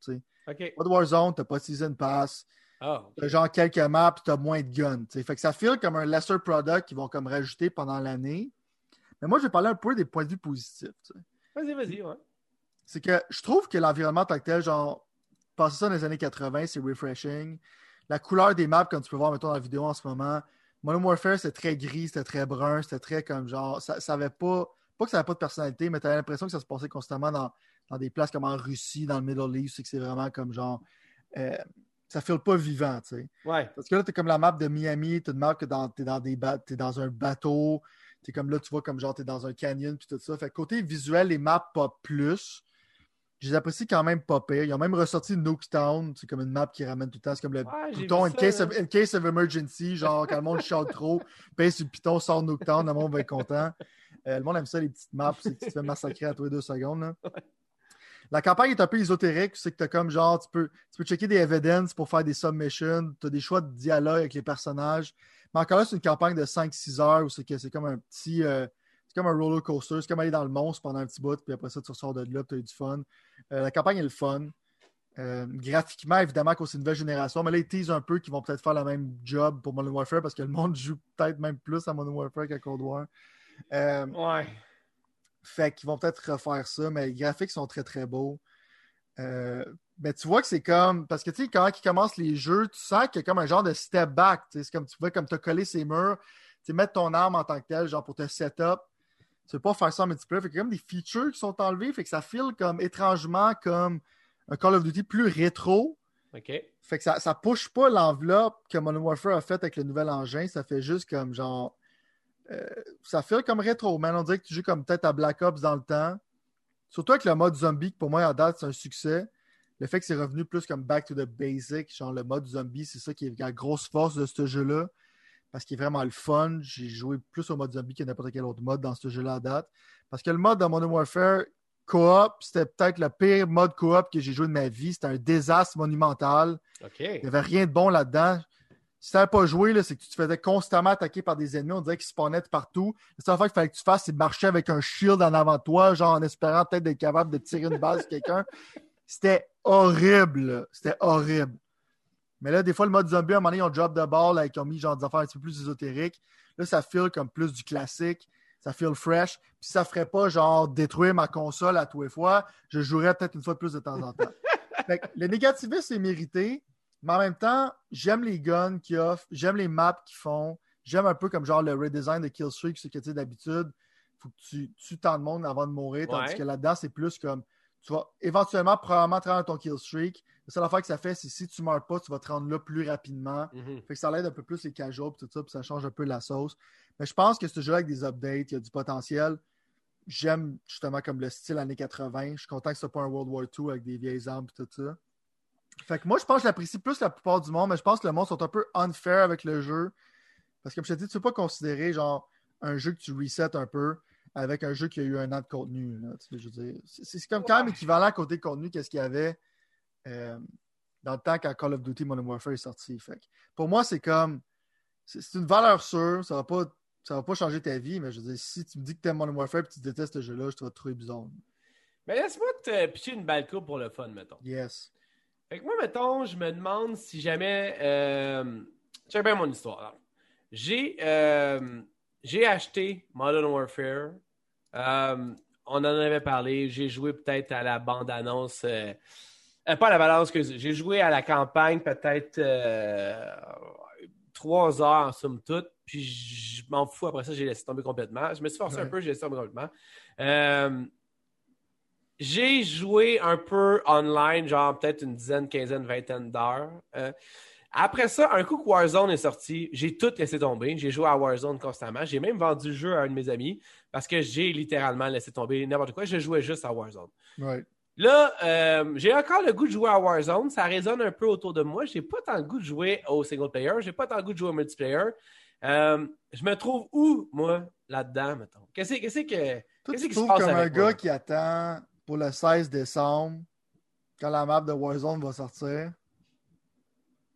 Pas de Warzone, tu pas de Season Pass, Ah, tu genre quelques maps, tu as moins de guns. Fait que ça file comme un lesser product qu'ils vont comme rajouter pendant l'année. Mais moi, je vais parler un peu des points de vue positifs. tu sais. vas-y, vas-y, ouais. C'est que je trouve que l'environnement en tant que tel, genre, passer ça dans les années 80, c'est refreshing. La couleur des maps, comme tu peux voir, mettons, dans la vidéo en ce moment, Modern Warfare, c'était très gris, c'était très brun, c'était très comme genre, ça, ça avait pas, pas que ça avait pas de personnalité, mais tu avais l'impression que ça se passait constamment dans, dans des places comme en Russie, dans le Middle East, c'est que c'est vraiment comme genre, euh, ça file pas vivant, tu sais. Ouais. Parce que là, t'es comme la map de Miami, t'as une map que dans, t'es dans des ba- t'es dans un bateau, t'es comme là, tu vois comme genre t'es dans un canyon puis tout ça. Fait côté visuel, les maps pas plus. Je les apprécie quand même pas pire. Ils ont même ressorti Nuketown, c'est comme une map qui ramène tout le temps. C'est comme le Ouais, bouton in ça, case, of, in case of emergency, genre quand le monde chante trop, pèse sur le piton, sort Nuketown, le monde va être content. Euh, le monde aime ça, les petites maps, c'est que tu te fais massacrer à tous les deux secondes. là. La campagne est un peu ésotérique, c'est que tu as comme genre, tu peux, tu peux checker des evidences pour faire des submissions, tu as des choix de dialogue avec les personnages. Mais encore là, c'est une campagne de 5-6 heures où c'est que c'est comme un petit. euh, c'est comme un roller coaster, c'est comme aller dans le monstre pendant un petit bout, puis après ça, tu ressors de là, tu as eu du fun. Euh, la campagne est le fun. Euh, graphiquement, évidemment, qu'on c'est une nouvelle génération, mais là, ils teasent un peu qu'ils vont peut-être faire le même job pour Modern Warfare parce que le monde joue peut-être même plus à Modern Warfare qu'à Cold War. Euh, Ouais. fait qu'ils vont peut-être refaire ça, mais les graphiques sont très très beaux. Mais tu vois que c'est comme. Parce que tu sais, quand ils commencent les jeux, tu sens qu'il y a comme un genre de step back. C'est comme tu vois, comme tu as collé ces murs, tu sais, mettre ton arme en tant que tel, genre pour te setup. Tu veux pas faire ça en multiplayer. Fait a comme des features qui sont enlevées. Fait que ça file comme étrangement comme un Call of Duty plus rétro. Ok. Fait que ça, ça push pas l'enveloppe que Modern Warfare a faite avec le nouvel engin. Ça fait juste comme genre. euh, ça fait comme rétro, man. On dirait que tu joues comme peut-être à Black Ops dans le temps. Surtout avec le mode zombie, qui pour moi, à date, c'est un succès. Le fait que c'est revenu plus comme back to the basic, genre le mode zombie, c'est ça qui est la grosse force de ce jeu-là. Parce qu'il est vraiment le fun. J'ai joué plus au mode zombie que n'importe quel autre mode dans ce jeu-là à date. Parce que le mode de Modern Warfare coop, c'était peut-être le pire mode coop que j'ai joué de ma vie. C'était un désastre monumental. Il n'y avait rien de bon là-dedans. Si tu n'avais pas joué, c'est que tu te faisais constamment attaquer par des ennemis. On dirait qu'ils spawnaient de partout. La seule affaire qu'il fallait que tu fasses, c'est de marcher avec un shield en avant de toi, genre en espérant peut-être d'être capable de tirer une balle sur quelqu'un. C'était horrible. C'était horrible. Mais là, des fois, le mode zombie, à un moment donné, ils ont drop de ball, là, ils ont mis genre des affaires un petit peu plus ésotériques. Là, ça feel comme plus du classique. Ça feel fresh. Puis ça ferait pas genre détruire ma console à tous les fois. Je jouerais peut-être une fois de plus de temps en temps. Fait que le négativisme, c'est mérité. Mais en même temps, j'aime les guns qu'ils offrent, j'aime les maps qu'ils font, j'aime un peu comme genre le redesign de Killstreak, ce que tu sais d'habitude, faut que tu tues tant de monde avant de mourir, tandis que là-dedans, c'est plus comme tu vas éventuellement probablement te rendre à ton killstreak. La seule affaire que ça fait, c'est si tu meurs pas, tu vas te rendre là plus rapidement. Mhm. Fait que ça l'aide un peu plus les casuals et tout ça, puis ça change un peu la sauce. Mais je pense que ce jeu avec des updates, il y a du potentiel. J'aime justement comme le style années 80. Je suis content que ce soit pas un World War II avec des vieilles armes et tout ça. Fait que moi, je pense que je l'apprécie plus la plupart du monde, mais je pense que le monde sont un peu unfair avec le jeu. Parce que comme je te dis, tu ne peux pas considérer genre un jeu que tu resets un peu avec un jeu qui a eu un an de contenu. là. Tu sais, je veux dire, C'est comme quand même équivalent côté contenu qu'est-ce qu'il y avait euh, dans le temps quand Call of Duty Modern Warfare est sorti. Fait que pour moi, c'est comme c'est une valeur sûre, ça va pas ça va pas changer ta vie, mais je veux dire, si tu me dis que tu aimes Modern Warfare et que tu détestes ce jeu-là, je te vais te trouver bizarre. Mais laisse-moi te pitcher une balle pour le fun, mettons. Yes. Fait que moi, mettons, je me demande si jamais. Euh... Check bien mon histoire. là. J'ai euh, j'ai acheté Modern Warfare. Euh, on en avait parlé. J'ai joué peut-être à la bande-annonce. euh, euh, pas à la bande-annonce, que j'ai joué à la campagne peut-être euh, trois heures en somme toute. Puis je m'en fous. Après ça, j'ai laissé tomber complètement. Je me suis forcé un peu, j'ai laissé tomber complètement. J'ai joué un peu online, genre peut-être une dizaine, quinzaine, vingtaine d'heures. Après ça, un coup que Warzone est sorti, j'ai tout laissé tomber. J'ai joué à Warzone constamment. J'ai même vendu le jeu à un de mes amis parce que j'ai littéralement laissé tomber n'importe quoi. Je jouais juste à Warzone. Ouais. Là, euh, j'ai encore le goût de jouer à Warzone. Ça résonne un peu autour de moi. J'ai pas tant le goût de jouer au single player. J'ai pas tant le goût de jouer au multiplayer. Euh, je me trouve où, moi, là-dedans, mettons? Qu'est-ce que, qu'est-ce que, Toi, tu se trouves comme un gars moi? qui attend pour le 16 décembre, quand la map de Warzone va sortir?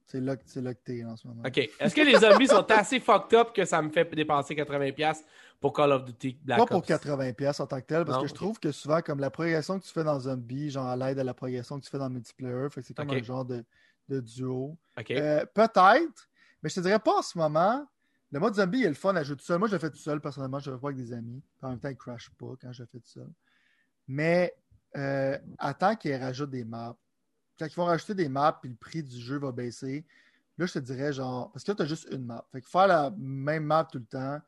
C'est là, que- c'est là que t'es en ce moment. OK. Est-ce que les zombies sont assez fucked up que ça me fait dépenser 80$ pour Call of Duty Black Pas pour Ops? 80 pièces en tant que tel, parce Non, que je trouve que souvent, comme la progression que tu fais dans Zombie, genre à l'aide à la progression que tu fais dans multiplayer, fait que c'est comme Ok. un genre de, de duo. OK. Euh, Peut-être, mais je te dirais pas en ce moment. Le mode zombie il est le fun à jouer tout seul. Moi, je le fais tout seul, personnellement. Je le fais pas avec des amis. En même temps, il crash pas quand je le fais tout seul. Mais euh, attends qu'ils rajoutent des maps. Quand ils vont rajouter des maps, puis le prix du jeu va baisser, là, je te dirais genre. Parce que là, tu as juste une map. Fait que faire la même map tout le temps.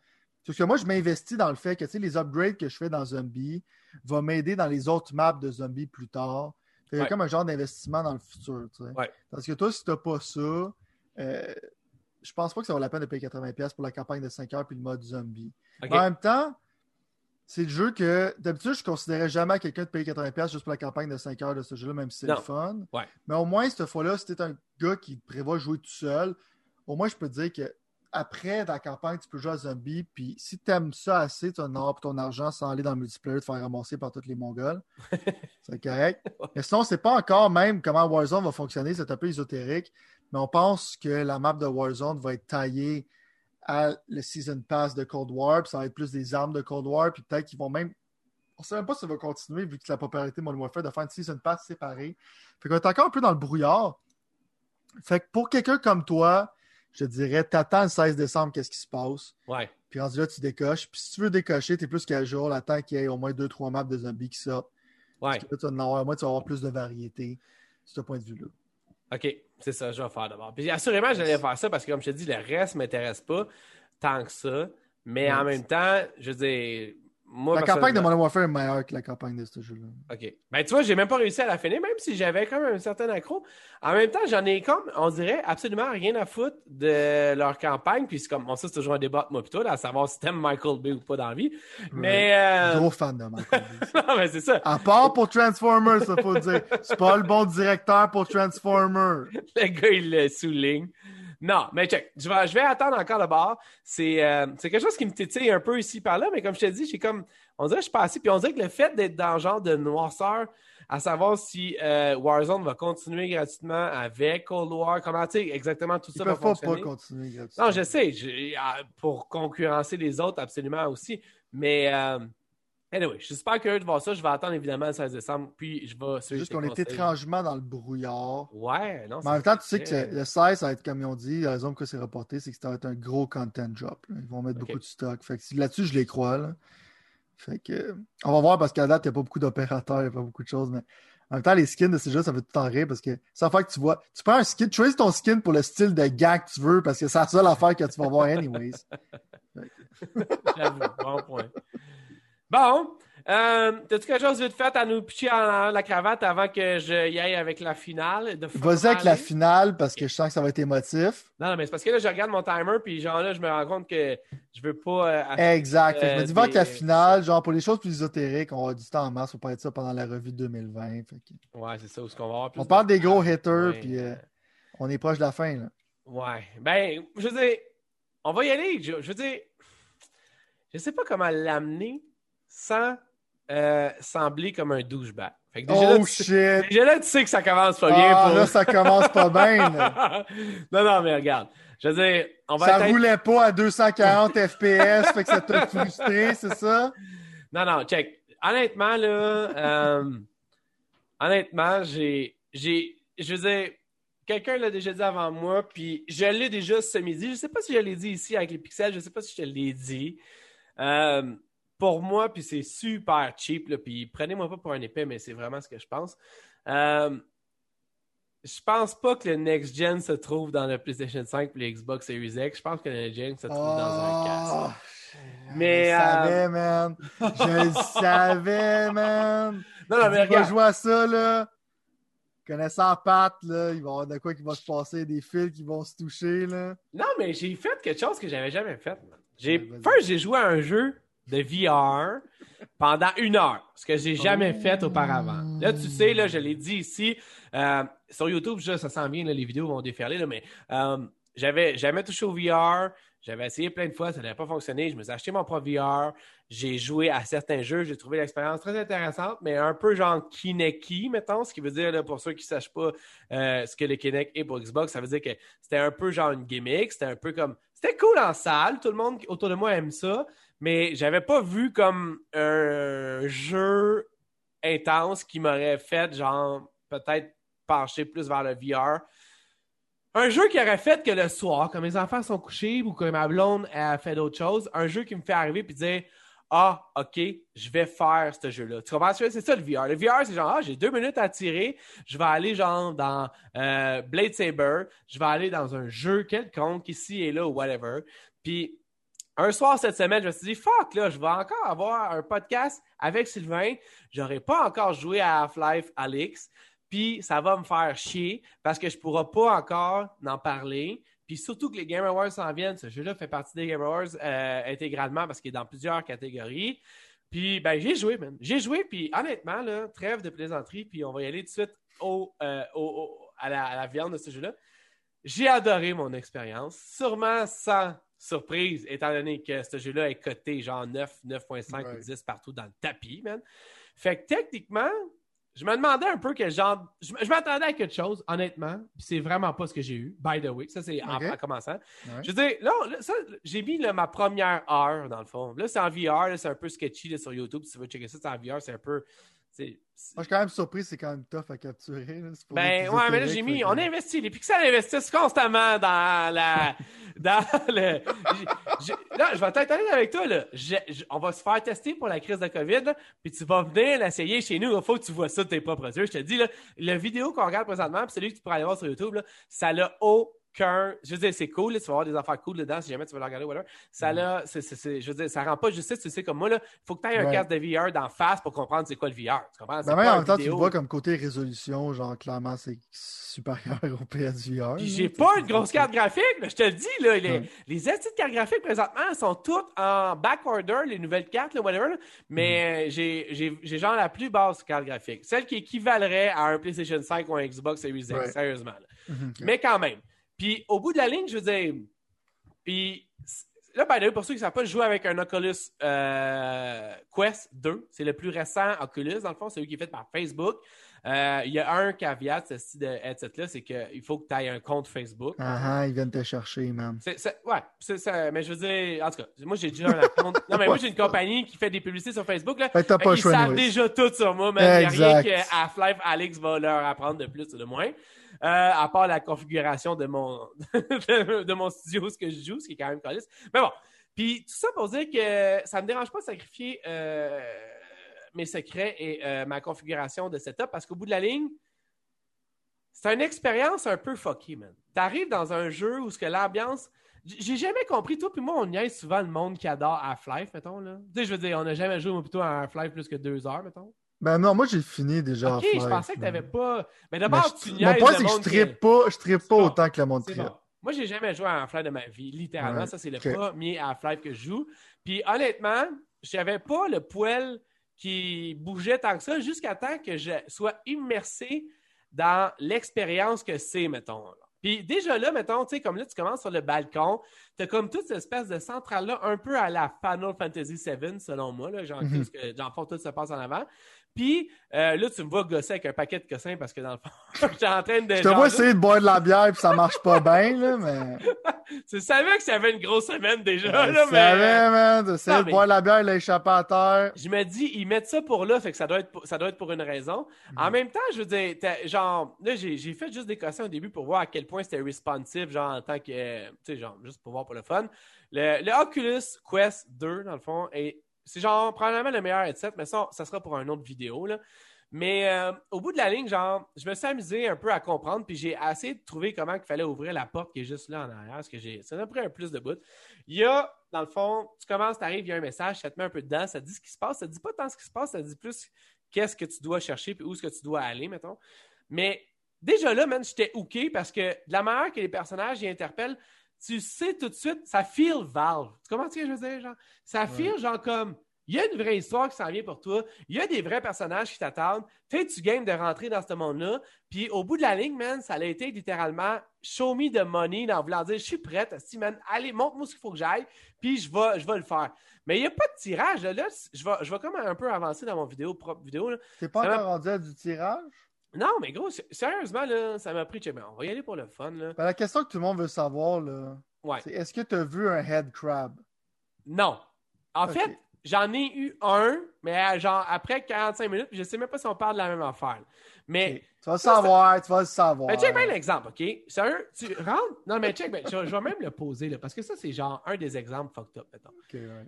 Parce que moi, je m'investis dans le fait que tu sais, les upgrades que je fais dans Zombie vont m'aider dans les autres maps de Zombie plus tard. A Ouais. comme un genre d'investissement dans le futur. tu sais. Ouais. Parce que toi, si tu n'as pas ça, euh, je pense pas que ça vaut la peine de payer 80$ pour la campagne de 5 heures puis le mode zombie. En même temps, c'est le jeu que d'habitude, je considérais jamais à quelqu'un de payer 80$ juste pour la campagne de 5 heures de ce jeu-là, même si c'est le fun. Ouais. Mais au moins, cette fois-là, si tu es un gars qui prévoit jouer tout seul, au moins, je peux te dire que après ta campagne, tu peux jouer à zombie. Puis si tu aimes ça assez, tu as pour ton argent sans aller dans le multiplayer, te faire ramasser par tous les Mongols. c'est correct. Mais sinon, c'est pas encore même comment Warzone va fonctionner. C'est un peu ésotérique. Mais on pense que la map de Warzone va être taillée à le Season Pass de Cold War. Puis ça va être plus des armes de Cold War. Puis peut-être qu'ils vont même. On ne sait même pas si ça va continuer vu que la popularité de Modern Warfare de faire une Season Pass séparée. Fait qu'on est encore un peu dans le brouillard. Fait que pour quelqu'un comme toi, je te dirais, t'attends le 16 décembre, qu'est-ce qui se passe? Ouais. Puis rendu là, tu décoches. Puis si tu veux décocher, t'es plus qu'à jour, attends qu'il y ait au moins 2-3 maps de zombies qui sortent. Ouais. Parce que là, tu vas en avoir, au moins, tu vas avoir plus de variété, de ce point de vue-là. OK. C'est ça, je vais faire d'abord. Puis assurément, j'allais faire ça parce que, comme je te dis, le reste ne m'intéresse pas tant que ça. Mais en même temps, je veux dire, moi, La campagne de Modern Warfare est meilleure que la campagne de ce jeu-là. OK. Ben, tu vois, j'ai même pas réussi à la finir, même si j'avais quand même un certain accro. En même temps, j'en ai comme, on dirait, absolument rien à foutre de leur campagne. Puis comme, bon, ça, c'est toujours un débat entre moi là, à savoir si t'aimes Michael Bay ou pas dans la vie. Mais, euh, Gros fan de Michael Bay. non, mais c'est ça. À part pour Transformers, ça faut dire. C'est pas le bon directeur pour Transformers. Le gars, il le souligne. Non, mais check. Je vais, je vais attendre encore le bar. C'est euh, quelque chose qui me tétille un peu ici par là, mais comme je te dis, j'ai comme. On dirait que je suis passé. Puis on dirait que le fait d'être dans le genre de noirceur, à savoir si euh, Warzone va continuer gratuitement avec Cold War, comment tu sais exactement tout Ils ça va peuvent pas, pas fonctionner. continuer gratuitement. Non, je sais, ah, pour concurrencer les autres, absolument aussi. Mais, euh, anyway, je suis super curieux de voir ça. Je vais attendre évidemment le 16 décembre, puis je vais suivre juste qu'on est étrangement dans le brouillard. Ouais, non. Mais en même temps, tu sais que le 16, ça va être comme ils ont dit, la raison pour laquelle c'est reporté, c'est que ça va être un gros content drop. là. Ils vont mettre beaucoup de stock. Fait que là-dessus, je les crois. là. Fait que, on va voir parce qu'à date, il n'y a pas beaucoup d'opérateurs, il n'y a pas beaucoup de choses. Mais en même temps, les skins de ces jeux, ça fait tout temps rire parce que ça fait que tu vois. Tu prends un skin, tu choisis ton skin pour le style de gars que tu veux parce que c'est la seule affaire que tu vas voir anyways. J'avoue, bon point. Bon, euh, t'as-tu quelque chose vite fait à nous pitcher en la cravate avant que je y aille avec la finale? Vas-y avec la finale parce que je sens que ça va être émotif. Non, non, mais c'est parce que là, je regarde mon timer, puis genre là, je me rends compte que je veux pas. euh, Exact. Que je me euh, dis, va avec la finale, genre pour les choses plus ésotériques, on va avoir du temps en masse pour parler de ça pendant la revue de 2020. Fait que- Ouais, c'est ça, où est-ce qu'on va avoir plus On de- parle des gros hitters, Ouais, puis euh, euh, on est proche de la fin. Là. Ouais. Ben, je veux dire, on va y aller. Je, je veux dire, je sais pas comment l'amener sans euh, sembler comme un douchebag. Fait que déjà, là, Oh tu shit! déjà là, tu sais que ça commence pas bien Ah, pour. là, ça commence pas bien. non, non, mais regarde. Je veux dire, on va Ça être- roulait pas à 240 FPS, fait que ça t'a frustré, c'est ça? Non, non, check. Honnêtement, là, euh, honnêtement, j'ai, j'ai, je veux dire, quelqu'un l'a déjà dit avant moi, puis je l'ai déjà ce midi. Je sais pas si je l'ai dit ici avec les pixels, je sais pas si je te l'ai dit. Euh, pour moi, puis c'est super cheap, là, puis prenez-moi pas pour un épais, mais c'est vraiment ce que je pense. Euh, je pense pas que le next gen se trouve dans le PlayStation 5 et le Xbox Series X. Je pense que le next gen se trouve dans un casque. Ah, Mais, Je le euh, savais, man. Je le savais, man. Non, non, mais regarde. jouer à ça, là. Connaissant Pat, là, il va y avoir de quoi qui va se passer, des fils qui vont se toucher. Là. Non, mais j'ai fait quelque chose que j'avais jamais fait. J'ai... Ouais, vas-y. First, j'ai joué à un jeu de VR pendant une heure, ce que j'ai jamais Oh. fait auparavant. Là, tu sais, là, je l'ai dit ici, euh, sur YouTube, ça sent bien, là, les vidéos vont déferler, là, mais euh, j'avais jamais touché au VR. J'avais essayé plein de fois, ça n'avait pas fonctionné. Je me suis acheté mon propre VR. J'ai joué à certains jeux. J'ai trouvé l'expérience très intéressante, mais un peu genre Kinect, mettons, ce qui veut dire, là, pour ceux qui ne sachent pas euh, ce que le Kinect est pour Xbox, ça veut dire que c'était un peu genre une gimmick. C'était un peu comme. C'était cool en salle. Tout le monde autour de moi aime ça, mais j'avais pas vu comme un jeu intense qui m'aurait fait, genre, peut-être pencher plus vers le VR. Un jeu qui aurait fait que le soir, quand mes enfants sont couchés ou que ma blonde a fait d'autres choses, un jeu qui me fait arriver et dire Ah, OK, je vais faire ce jeu-là. Tu comprends? C'est? Ça le VR. Le VR, c'est genre Ah, j'ai deux minutes à tirer, je vais aller genre dans euh, Blade Saber, je vais aller dans un jeu quelconque ici et là ou whatever. Puis un soir cette semaine, je me suis dit, fuck, là, je vais encore avoir un podcast avec Sylvain. J'aurais pas encore joué à Half-Life Alix. Puis ça va me faire chier parce que je pourrai pas encore en parler. Puis surtout que les Game Awards s'en viennent. Ce jeu-là fait partie des Game Awards euh, intégralement parce qu'il est dans plusieurs catégories. Puis ben j'ai joué, man. J'ai joué, puis honnêtement, là, trêve de plaisanterie, puis on va y aller tout de suite euh, à, la, à la viande de ce jeu-là. J'ai adoré mon expérience, sûrement sans surprise, étant donné que ce jeu-là est coté genre 9, 9.5 ou Ouais. 10 partout dans le tapis, man. Fait que techniquement, je me demandais un peu quel genre. Je, je m'attendais à quelque chose, honnêtement, puis c'est vraiment pas ce que j'ai eu, by the way. Ça, c'est en, commençant. Ouais. Je veux dire, là, là, ça, j'ai mis là, ma première heure, dans le fond. Là, c'est en VR, là, c'est un peu sketchy là, sur YouTube. Si tu veux checker ça, c'est en VR, c'est un peu. Moi, je suis quand même surpris, c'est quand même tough à capturer. là. Ben ouais, mais là j'ai mis, on investit, les pixels investissent constamment dans la, dans le, là je vais être honnête avec toi là, on va se faire tester pour la crise de Covid, là, puis tu vas venir l'essayer chez nous, il faut que tu vois ça de tes propres yeux, je te dis là, la vidéo qu'on regarde présentement, puis celui que tu pourras aller voir sur YouTube là, ça n'a aucun, je veux dire c'est cool, là, tu vas avoir des affaires cool dedans si jamais tu veux le regarder whatever, ça c'est, c'est- c'est- je veux dire ça rend pas justice, tu sais comme moi là, faut que tu aies un casque de VR d'en face pour comprendre c'est quoi le VR, tu comprends? Ben, même en même temps, tu le vois comme côté résolution, genre clairement, c'est supérieur au PSVR. Puis là. j'ai pas une grosse carte graphique, là, je te le dis, là, les, Ouais. les de cartes graphiques présentement sont toutes en backorder, les nouvelles cartes, là, whatever, là. mais euh, j'ai- j'ai j'ai genre la plus basse carte graphique, celle qui équivalerait à un PlayStation 5 ou un Xbox Series X, Ouais. sérieusement. là. Mhm, ok. Mais quand même. Puis au bout de la ligne, je veux dire, puis là, pour ceux qui ne savent pas, je joue avec un Oculus euh, Quest 2. C'est le plus récent Oculus, dans le fond, c'est lui qui est fait par Facebook. Euh, Il y a un caveat, ce de headset-là, c'est qu'il faut que tu aies un compte Facebook. Ah ah, ils viennent te chercher, man. Ouais, c'est ça. Mais je veux dire, en tout cas, moi j'ai déjà un compte. Non, mais moi j'ai une compagnie qui fait des publicités sur Facebook. Là, Fait que t'as pas ils savent déjà tout sur moi, mais il n'y a rien que Half-Life Alex va leur apprendre de plus ou de moins. Euh, à part la configuration de mon, de, mon studio, ce que je joue, ce qui est quand même calice. Mais bon. Puis tout ça pour dire que ça me dérange pas de sacrifier euh, mes secrets et euh, ma configuration de setup parce qu'au bout de la ligne, c'est une expérience un peu fucky, man. T'arrives dans un jeu où ce que l'ambiance. J'ai jamais compris, toi puis moi, on niaise souvent le monde qui adore Half-Life, mettons, là. Tu sais, je veux dire, on n'a jamais joué, moi, plutôt à Half-Life plus que deux heures, mettons. Ben non, moi j'ai fini déjà. Ok, je pensais que t'avais pas. Mais d'abord, tu Mon point, c'est que je trippe pas, je pas autant que le monde trippe. Moi, j'ai jamais joué à Half-Life de ma vie, littéralement. Ça, c'est le premier Half-Life que je joue. Puis honnêtement, j'avais pas le poil qui bougeait tant que ça jusqu'à temps que je sois immersé dans l'expérience que c'est, mettons. Puis déjà là, mettons, tu sais, comme là, tu commences sur le balcon, t'as comme toute cette espèce de centrale-là, un peu à la Final Fantasy VII, selon moi, là, genre, tout ce que- tout se passe en avant. Puis euh, là, tu me vois gosser avec un paquet de cossins parce que dans le fond, j'étais en train de... Je te vois essayer de boire de la bière puis ça marche pas bien, là, mais. Tu savais que ça avait une grosse semaine déjà, Je là, mais... savais, man, d'essayer de mais- boire de la bière, l'échapper à terre. Je me dis, ils mettent ça pour là, fait que ça doit être pour, ça doit être pour une raison. En même temps, je veux dire, genre, là, j'ai j'ai fait juste des questions au début pour voir à quel point c'était responsive, genre, en tant que, tu sais, genre, juste pour voir pour le fun. Le, le Oculus Quest 2, dans le fond, et c'est genre, probablement le meilleur headset, mais ça, ça sera pour une autre vidéo, là. Mais euh, au bout de la ligne, genre, je me suis amusé un peu à comprendre, puis j'ai essayé de trouver comment il fallait ouvrir la porte qui est juste là en arrière, parce que j'ai, ça m'a pris un plus de bout. Il y a, dans le fond, tu commences, tu arrives, il y a un message, ça te met un peu dedans, ça te dit ce qui se passe, ça te dit pas tant ce qui se passe, ça te dit plus qu'est-ce que tu dois chercher, puis où est-ce que tu dois aller, mettons. Mais déjà là, man, j'étais OK parce que de la manière que les personnages y interpellent, tu sais tout de suite, ça feel Valve. Tu comprends ce que je veux dire, genre? Ça feel genre comme, il y a une vraie histoire qui s'en vient pour toi, il y a des vrais personnages qui t'attendent, tu tu gagnes de rentrer dans ce monde-là, puis au bout de la ligne, man, ça a été littéralement show me the money, dans voulant dire, je suis prête, si, man, allez, montre-moi ce qu'il faut que j'aille, puis je vais, je vais le faire. Mais il n'y a pas de tirage, là, je vais, je vais comme un peu avancer dans mon vidéo, propre vidéo, là. T'es pas encore rendu à du tirage? Non, mais gros, sérieusement, là, ça m'a pris. On va y aller pour le fun. Là. Ben, la question que tout le monde veut savoir, là, c'est est-ce que tu as vu un head crab? Non. En fait, j'en ai eu un, mais genre après 45 minutes, je sais même pas si on parle de la même affaire. Mais. Tu vas le savoir, tu vas le savoir. Mais check bien l'exemple, OK? Sérieux, tu rentres? Non, mais check, je, vais même le poser, là, parce que ça, c'est genre un des exemples fucked up, mettons. OK, ouais.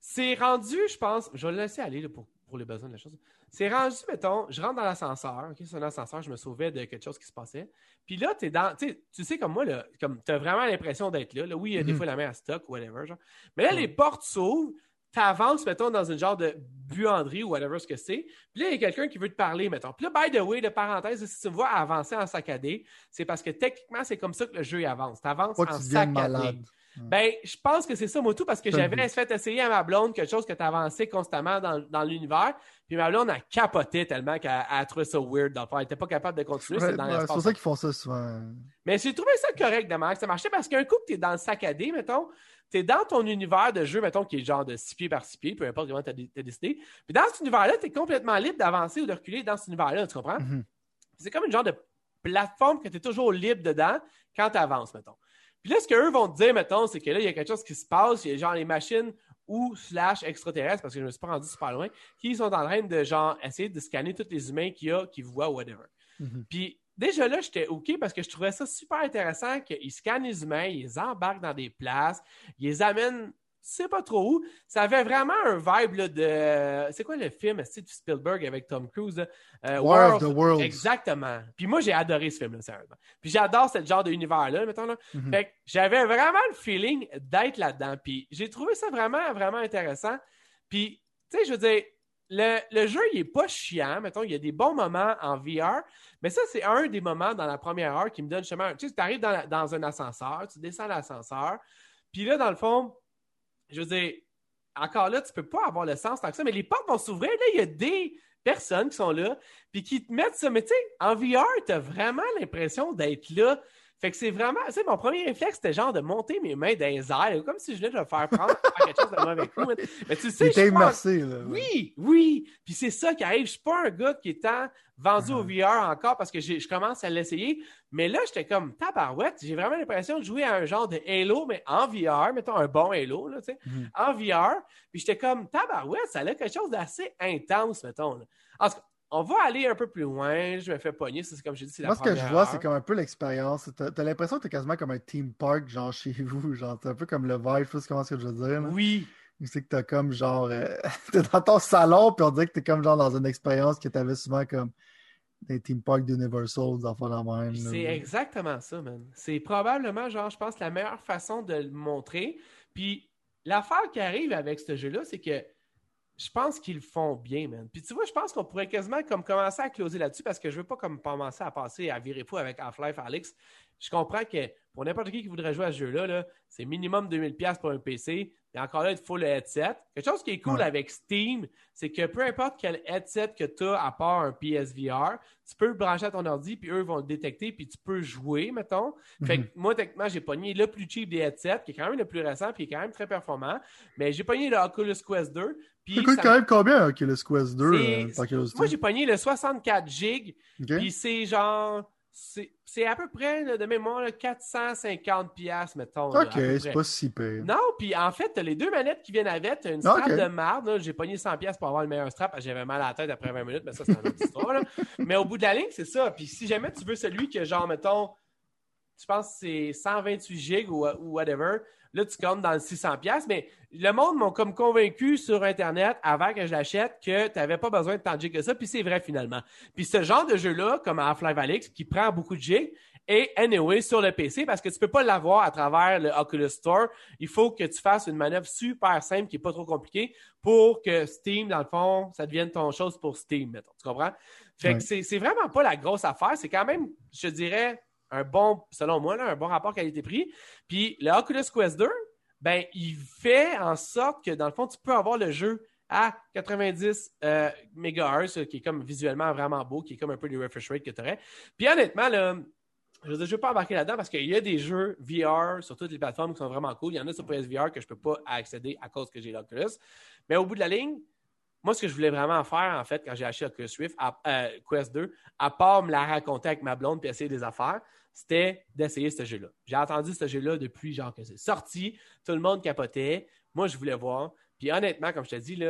C'est rendu, je pense, je vais le laisser aller là, pour, pour les besoins de la chose. C'est rendu, mettons, je rentre dans l'ascenseur, ok, c'est un ascenseur, je me sauvais de quelque chose qui se passait. Puis là, es dans, tu sais, comme moi, là, comme as vraiment l'impression d'être là, Oui, il y a des mhm. fois la main à stock ou whatever, genre. Mais là, les portes s'ouvrent, tu avances, mettons, dans une genre de buanderie ou whatever ce que c'est. Puis là, il y a quelqu'un qui veut te parler, mettons. Puis là, by the way, de parenthèse, si tu me vois avancer en saccadé, c'est parce que techniquement, c'est comme ça que le jeu avance. Tu avances en saccadé. Ben, je pense que c'est ça, moi, tout, parce que j'avais fait essayer à ma blonde quelque chose que tu avançais constamment dans, dans l'univers. Puis ma blonde a capoté tellement qu'elle a trouvé ça weird d'en faire. Elle n'était pas capable de continuer. c'est pour ça qu'ils font ça souvent. Mais j'ai trouvé ça correct de que ça marchait parce qu'un coup que tu es dans le saccadé, mettons, tu es dans ton univers de jeu, mettons, qui est genre de 6 pieds par 6 pieds, peu importe comment tu as, décidé. Puis dans cet univers-là, tu es complètement libre d'avancer ou de reculer dans cet univers-là, tu comprends? Mm-hmm. C'est comme une genre de plateforme que tu es toujours libre dedans quand tu avances, mettons. Puis là, ce qu'eux vont te dire, mettons, c'est que là, il y a quelque chose qui se passe, il y a genre les machines ou slash extraterrestres, parce que je ne me suis pas rendu super loin, qui sont en train de genre essayer de scanner tous les humains qu'il y a, qui voient, whatever. Mhm. Puis déjà là, j'étais OK parce que je trouvais ça super intéressant qu'ils scannent les humains, ils les embarquent dans des places, ils les amènent sais pas trop où. Ça avait vraiment un vibe de. C'est quoi le film de Spielberg avec Tom Cruise? Euh, War of the Worlds. Exactement. Puis moi, j'ai adoré ce film-là, sérieusement. Puis j'adore ce genre d'univers-là, mettons. Là. Mm-hmm. Fait que j'avais vraiment le feeling d'être là-dedans. Puis j'ai trouvé ça vraiment, vraiment intéressant. Puis, tu sais, je veux dire, le, le, jeu, il est pas chiant. Mettons, il y a des bons moments en VR. Mais ça, c'est un des moments dans la première heure qui me donne chemin. Tu sais, tu arrives dans, dans un ascenseur, tu descends l'ascenseur. Puis là, dans le fond, je veux dire, encore là, tu peux pas avoir le sens tant que ça, mais les portes vont s'ouvrir. Là, il y a des personnes qui sont là, puis qui te mettent ça. Mais tu sais, en VR, tu as vraiment l'impression d'être là. Fait que c'est vraiment, tu sais, mon premier réflexe, c'était genre de monter mes mains dans les airs, comme si je venais de faire prendre faire quelque chose de mauvais coup. Mais tu sais, je là. Oui, oui. Puis c'est ça qui arrive. Je suis pas un gars qui est tant vendu au uh-huh. VR encore parce que je commence à l'essayer. Mais là, j'étais comme tabarouette. J'ai vraiment l'impression de jouer à un genre de Halo, mais en VR, mettons un bon Halo, là, tu sais, mm-hmm. en VR. Puis j'étais comme tabarouette, ça a quelque chose d'assez intense, mettons. Là. En tout cas, on va aller un peu plus loin. Je me fais pogner. C'est comme je dis, c'est la Moi, ce que je vois, c'est comme un peu l'expérience. T'as as, l'impression que t'es quasiment comme un team park, genre chez vous. Genre, t'es un peu comme le vibe. Je sais comment ce que je veux dire. Oui. C'est que t'as comme genre. Euh, t'es dans ton salon, puis on dirait que t'es comme genre dans une expérience que t'avais souvent comme des team parks d'Universal, des enfants la même. C'est exactement ça, man. C'est probablement, genre, je pense, la meilleure façon de le montrer. Puis l'affaire qui arrive avec ce jeu-là, c'est que je pense qu'ils le font bien, man. Puis tu vois, je pense qu'on pourrait quasiment comme commencer à closer là-dessus parce que je veux pas comme commencer à passer à virer fou avec Half-Life Alex. Je comprends que pour n'importe qui qui voudrait jouer à ce jeu-là, c'est minimum 2000$ pour un PC. Et encore là, il faut le headset. Quelque chose qui est cool avec Steam, c'est que peu importe quel headset que tu as à part un PSVR, tu peux le brancher à ton ordi, puis eux vont le détecter, puis tu peux jouer, mettons. Fait que mhm. moi, techniquement, j'ai pogné le plus cheap des headsets, qui est quand même le plus récent, puis qui est quand même très performant. Mais j'ai pogné le Oculus Quest 2. Puis ça coûte quand même combien, Oculus Quest 2? Euh, moi, j'ai pogné le 64 GB, puis c'est genre c'est à peu près de mémoire 450 pièces mettons. OK, c'est pas si pire. Non, puis en fait, as les deux manettes qui viennent avec, t'as une strap de marde. J'ai pogné 100 pièces pour avoir le meilleur strap j'avais mal à la tête après 20 minutes, mais ça, c'est une autre histoire. Mais au bout de la ligne, c'est ça. Puis si jamais tu veux celui que, genre, mettons, je pense que c'est 128 gigs ou, ou whatever, Là, tu comptes dans le 600$. Mais le monde m'ont comme convaincu sur Internet avant que je l'achète que tu n'avais pas besoin de tant de gigs que ça. Puis c'est vrai finalement. Puis ce genre de jeu-là, comme Half-Life Alyx, qui prend beaucoup de gigs, et anyway sur le PC parce que tu peux pas l'avoir à travers le Oculus Store. Il faut que tu fasses une manœuvre super simple qui est pas trop compliquée pour que Steam, dans le fond, ça devienne ton chose pour Steam, mettons. Tu comprends? Fait que c'est vraiment pas la grosse affaire. C'est quand même, je dirais, un bon, selon moi, là, un bon rapport qualité-prix. Puis le Oculus Quest 2, ben, il fait en sorte que, dans le fond, tu peux avoir le jeu à 90 euh, MHz, qui est comme visuellement vraiment beau, qui est comme un peu le refresh rate que tu aurais. Puis honnêtement, je ne veux pas embarquer là-dedans parce qu'il y a des jeux VR sur toutes les plateformes qui sont vraiment cool. Il y en a sur PSVR que je ne peux pas accéder à cause que j'ai l'Oculus. Mais au bout de la ligne, moi, ce que je voulais vraiment faire, en fait, quand j'ai acheté Oculus euh, Quest 2, à part me la raconter avec ma blonde et essayer des affaires, c'était d'essayer ce jeu-là. J'ai entendu ce jeu-là depuis genre que c'est sorti, tout le monde capotait. Moi, je voulais voir. Puis honnêtement, comme je te dis,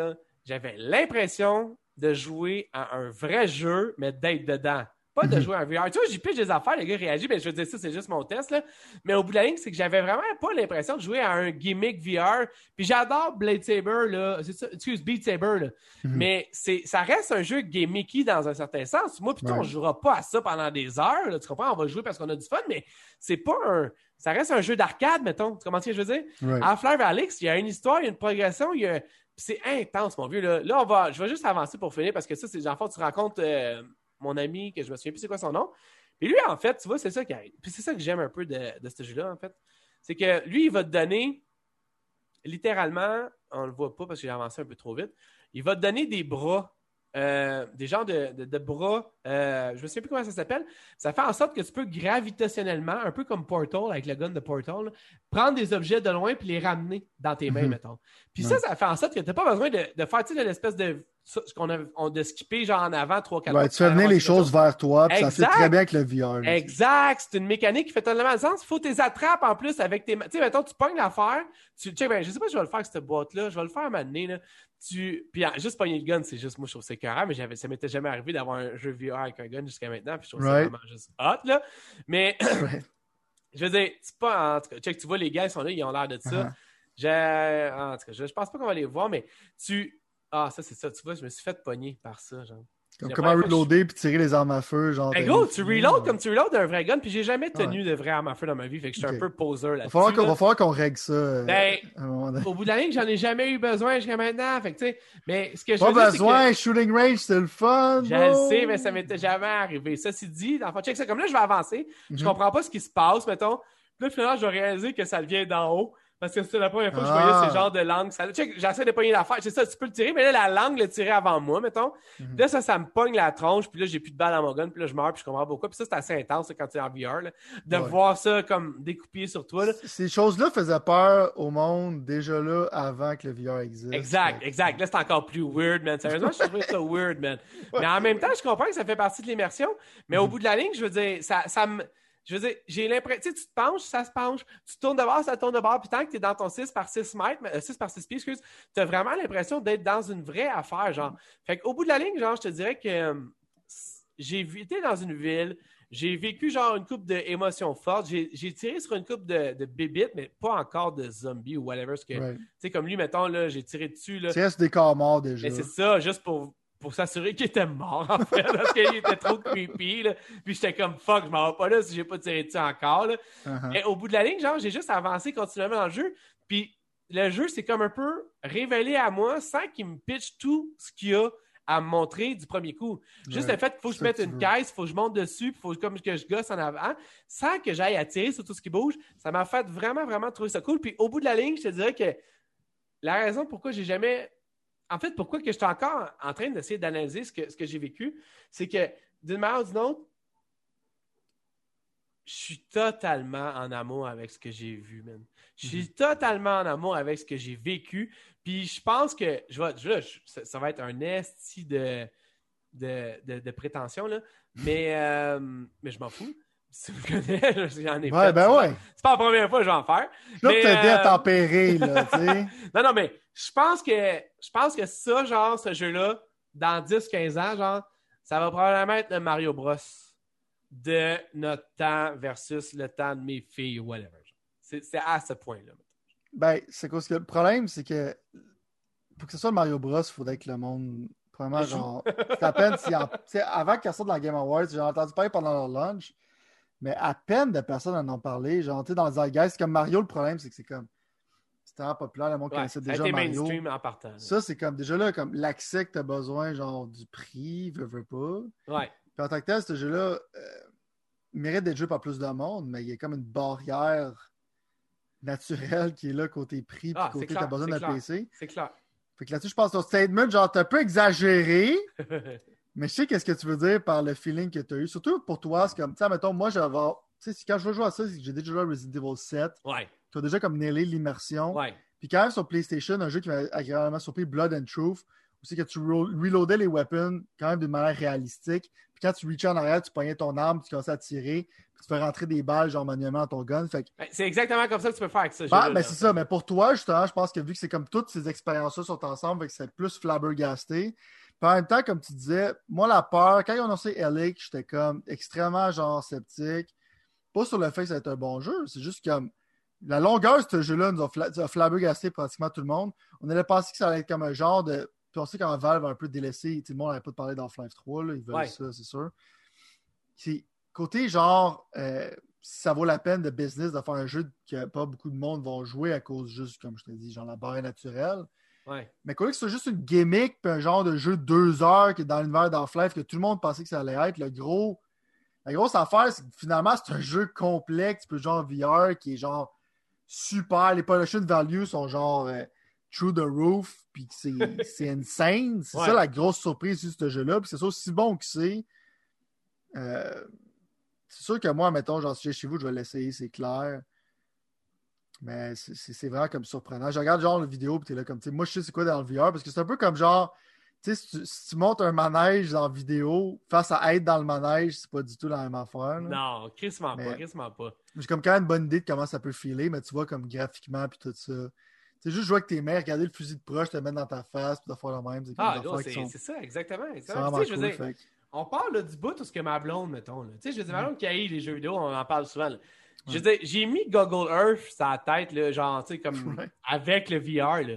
j'avais l'impression de jouer à un vrai jeu, mais d'être dedans. Pas de mhm. jouer à un VR. Tu vois, j'y pitch des affaires, les gars réagissent, mais je veux dire, ça, c'est juste mon test. Là. Mais au bout de la ligne, c'est que j'avais vraiment pas l'impression de jouer à un gimmick VR. Puis j'adore Blade Saber, là. C'est ça, excuse, Beat Saber, là. Mhm. Mais c'est, ça reste un jeu gimmicky dans un certain sens. Moi, plutôt, on jouera pas à ça pendant des heures. Là, tu comprends? On va jouer parce qu'on a du fun, mais c'est pas un. Ça reste un jeu d'arcade, mettons. Tu comprends ce que je veux dire? À Half-Life Alex, il y a une histoire, il y a une progression, il y a. c'est intense, mon vieux. Là. là, on va. Je vais juste avancer pour finir parce que ça, c'est genre, tu rencontres. Euh, mon ami, que je me souviens plus c'est quoi son nom. Puis lui, en fait, tu vois, c'est ça qui c'est ça que j'aime un peu de, ce jeu-là, en fait. C'est que lui, il va te donner, littéralement, on le voit pas parce que j'ai avancé un peu trop vite, il va te donner des bras euh, des genres de, bras, euh, je ne sais plus comment ça s'appelle. Ça fait en sorte que tu peux gravitationnellement, un peu comme Portal, avec le gun de Portal, prendre des objets de loin puis les ramener dans tes mains, mhm. mettons. Puis ça, ça fait en sorte que tu n'as pas besoin de, de faire l'espèce de ce qu'on a on, de skipper genre en avant 3 4 ouais, tu fais venir les choses vers toi puis ça fait très bien avec le VR exact! C'est une mécanique qui fait tellement de sens. Il faut tes attrapes en plus avec tes tu sais mettons tu pognes l'affaire tu check ben je sais pas si je vais le faire avec cette boîte là je vais le faire à un moment là. Tu puis juste pogner le gun c'est juste moi je trouve c'est carré mais ça m'était jamais arrivé d'avoir un jeu VR avec un gun jusqu'à maintenant puis je trouve ça vraiment juste hot là mais je veux dire c'est pas en tout cas check tu vois les gars ils sont là ils ont l'air de ça uh-huh. j'ai en tout cas je, je pense pas qu'on va les voir mais tu ah, ça, c'est ça. Tu vois, je me suis fait pogner par ça, genre. Comment reloader puis tirer les armes à feu, genre. Hey, gros, tu reload comme tu reload un vrai gun, puis j'ai jamais tenu de vraies armes à feu dans ma vie, fait que je suis un peu poseur là-dessus. Il va falloir qu'on règle ça. Euh, ben, au bout de la ligne, j'en ai jamais eu besoin jusqu'à maintenant, fait que tu sais. Mais ce que je Pas veux besoin, que... shooting range, c'est le fun. Je le sais, mais ça m'était jamais arrivé. Ça, c'est dit, dans check ça. Comme là, je vais avancer, je mhm. comprends pas ce qui se passe, mettons. Puis là, finalement, je vais réaliser que ça vient d'en haut. Parce que c'est la première fois que je voyais ce ah. genre de langue. J'essaie de pogner l'affaire. C'est ça, tu peux le tirer, mais là, la langue le tirait avant moi, mettons. Mhm. Là, ça, ça me pogne la tronche, puis là, j'ai plus de balles dans mon gun, puis là, je meurs, puis je comprends pourquoi. Puis ça, c'est assez intense quand tu es en VR, de voir ça comme découpé sur toi. Ces choses-là faisaient peur au monde déjà là avant que le VR existe. Exact, exact. Là, c'est encore plus weird, man. Sérieusement, je trouve ça weird, man. Mais en même temps, je comprends que ça fait partie de l'immersion. Mais au mhm. bout de la ligne, je veux dire, ça, ça me je veux dire, j'ai l'impression, tu tu te penches, ça se penche, tu tournes de bord, ça tourne de bord, puis tant que tu es dans ton 6 par 6 mètres, 6 euh, par 6 pieds, excuse, tu as vraiment l'impression d'être dans une vraie affaire, genre. Fait qu'au bout de la ligne, genre, je te dirais que euh, j'ai été dans une ville, j'ai vécu genre une coupe d'émotions fortes, j'ai tiré sur une coupe de, de bébites, mais pas encore de zombies ou whatever. Tu sais, comme lui, mettons, là, j'ai tiré dessus. Là. C'est des corps morts déjà. Mais c'est ça, juste pour pour s'assurer qu'il était mort, en fait, parce qu'il était trop creepy. Là. Puis j'étais comme fuck, je m'en vais pas là si j'ai pas tiré dessus encore. Là. Uh-huh. Et au bout de la ligne, genre, j'ai juste avancé continuellement dans le jeu. Puis le jeu, c'est comme un peu révélé à moi sans qu'il me pitch tout ce qu'il y a à me montrer du premier coup. Juste le fait qu'il faut que je mette une caisse, il faut que je monte dessus, il faut comme que je gosse en avant, sans que j'aille attirer sur tout ce qui bouge, ça m'a fait vraiment, vraiment trouver ça cool. Puis au bout de la ligne, je te dirais que la raison pourquoi j'ai jamais en fait, pourquoi que je suis encore en train d'essayer d'analyser ce que, ce que j'ai vécu, c'est que d'une manière ou d'une autre, je suis totalement en amour avec ce que j'ai vu, man. Je suis mhm. totalement en amour avec ce que j'ai vécu. Puis je pense que je vais, ça, va être un esti de, de, de, prétention, là. Mais, euh, mais je m'en fous. Si vous connaissez, j'en ai ouais, Ben ouais. C'est pas la première fois que je vais en faire. Là, mais, à euh, tempérer, là, tu sais. non, non, mais je pense que je pense que ça, genre, ce jeu-là, dans 10-15 ans, genre, ça va probablement être le Mario Bros de notre temps versus le temps de mes filles ou whatever. C'est à ce point-là. Ben, c'est quoi que le problème, c'est que pour que ce soit le Mario Bros, il faudrait que le monde. Probablement, genre. C'est à peine si. avant qu'il sorte dans la Game Awards, j'ai entendu parler pendant leur lunch mais à peine de personnes en ont parlé. Genre, tu sais, dans le Zeitgeist, comme Mario, le problème, c'est que c'est comme. c'était vraiment populaire, le monde Ouais, connaissait déjà Mario. en partant. Ça, c'est comme déjà là, comme l'accès que tu as besoin, genre du prix, veux, veux pas. Ouais. Puis en tant que tel, ce jeu-là euh, mérite d'être joué par plus de monde, mais il y a comme une barrière naturelle qui est là côté prix, puis Ah, c'est côté t'as besoin c'est d'un. PC. C'est clair. Fait que là-dessus, je pense que ton statement, genre, t'as un peu exagéré, mais je sais qu'est-ce que tu veux dire par le feeling que tu as eu. Surtout pour toi, c'est comme, tu sais, mettons, moi, j'avais. Tu sais, quand je veux jouer à ça, c'est que j'ai déjà joué à Resident Evil 7. ouais. Tu as déjà comme nailé l'immersion. Ouais. Puis quand même sur PlayStation, un jeu qui m'a agréablement surpris, Blood and Truth, aussi que tu reloadais les weapons quand même d'une manière réalistique. Puis quand tu reachais en arrière, tu pognais ton arme, tu commençais à tirer, puis tu fais rentrer des balles genre manuellement dans ton gun. Fait que, Ben, C'est exactement comme ça que tu peux faire avec ça. bah, ben, c'est ça. Mais pour toi, justement, je pense que vu que c'est comme toutes ces expériences-là sont ensemble, fait que c'est plus flabbergasté. Puis en même temps, comme tu disais, moi, la peur, quand ils ont annoncé LA, j'étais comme extrêmement genre sceptique. Pas sur le fait que ça va être un bon jeu, c'est juste comme la longueur de ce jeu-là nous a, fla- a flabbergasté pratiquement tout le monde. On allait penser que ça allait être comme un genre de. Puis on sait quand Valve a un peu délaissé, tout le monde n'avait pas de parler d'Half-Life 3, là, ils veulent Ouais. ça, c'est sûr. Côté genre, euh, si ça vaut la peine de business de faire un jeu que pas beaucoup de monde vont jouer à cause juste, comme je te dis, genre la barre naturelle. Ouais. Mais quoi que ce soit juste une gimmick, puis un genre de jeu de deux heures qui est dans l'univers d'Half-Life que tout le monde pensait que ça allait être, le gros. La grosse affaire, c'est que finalement, c'est un jeu complexe, puis genre VR, qui est genre super. Les production values sont genre euh, through the roof, puis que c'est c'est insane. C'est Ouais. ça la grosse surprise de ce jeu-là, puis c'est ça aussi bon que c'est. Euh, c'est sûr que moi, mettons, genre, si j'ai chez vous, je vais l'essayer, c'est clair. Mais c'est- vraiment comme surprenant. Je regarde genre la vidéo, puis t'es là comme, tu sais, moi, je sais c'est quoi dans le VR, parce que c'est un peu comme genre, tu sais, si, tu- si tu montes un manège dans la vidéo, face à être dans le manège, c'est pas du tout la même affaire. là. Non, crissement pas, crissement pas. J'ai comme quand même une bonne idée de comment ça peut filer, mais tu vois, comme graphiquement, puis tout ça. C'est juste jouer avec tes mains, regarder le fusil de proche, te mettre dans ta face, puis de faire le même. Ah, qui c'est sont- ça, exactement. exactement. sais, je cool. veux dire, on parle là, du bout où ce que ma blonde, mettons. Tu sais, je veux dire, ma Mm. blonde qui haït les jeux vidéo, on en parle souvent. là. Je veux dire, j'ai mis Google Earth la tête, là, genre, tu sais, comme Ouais. avec le VR. Là.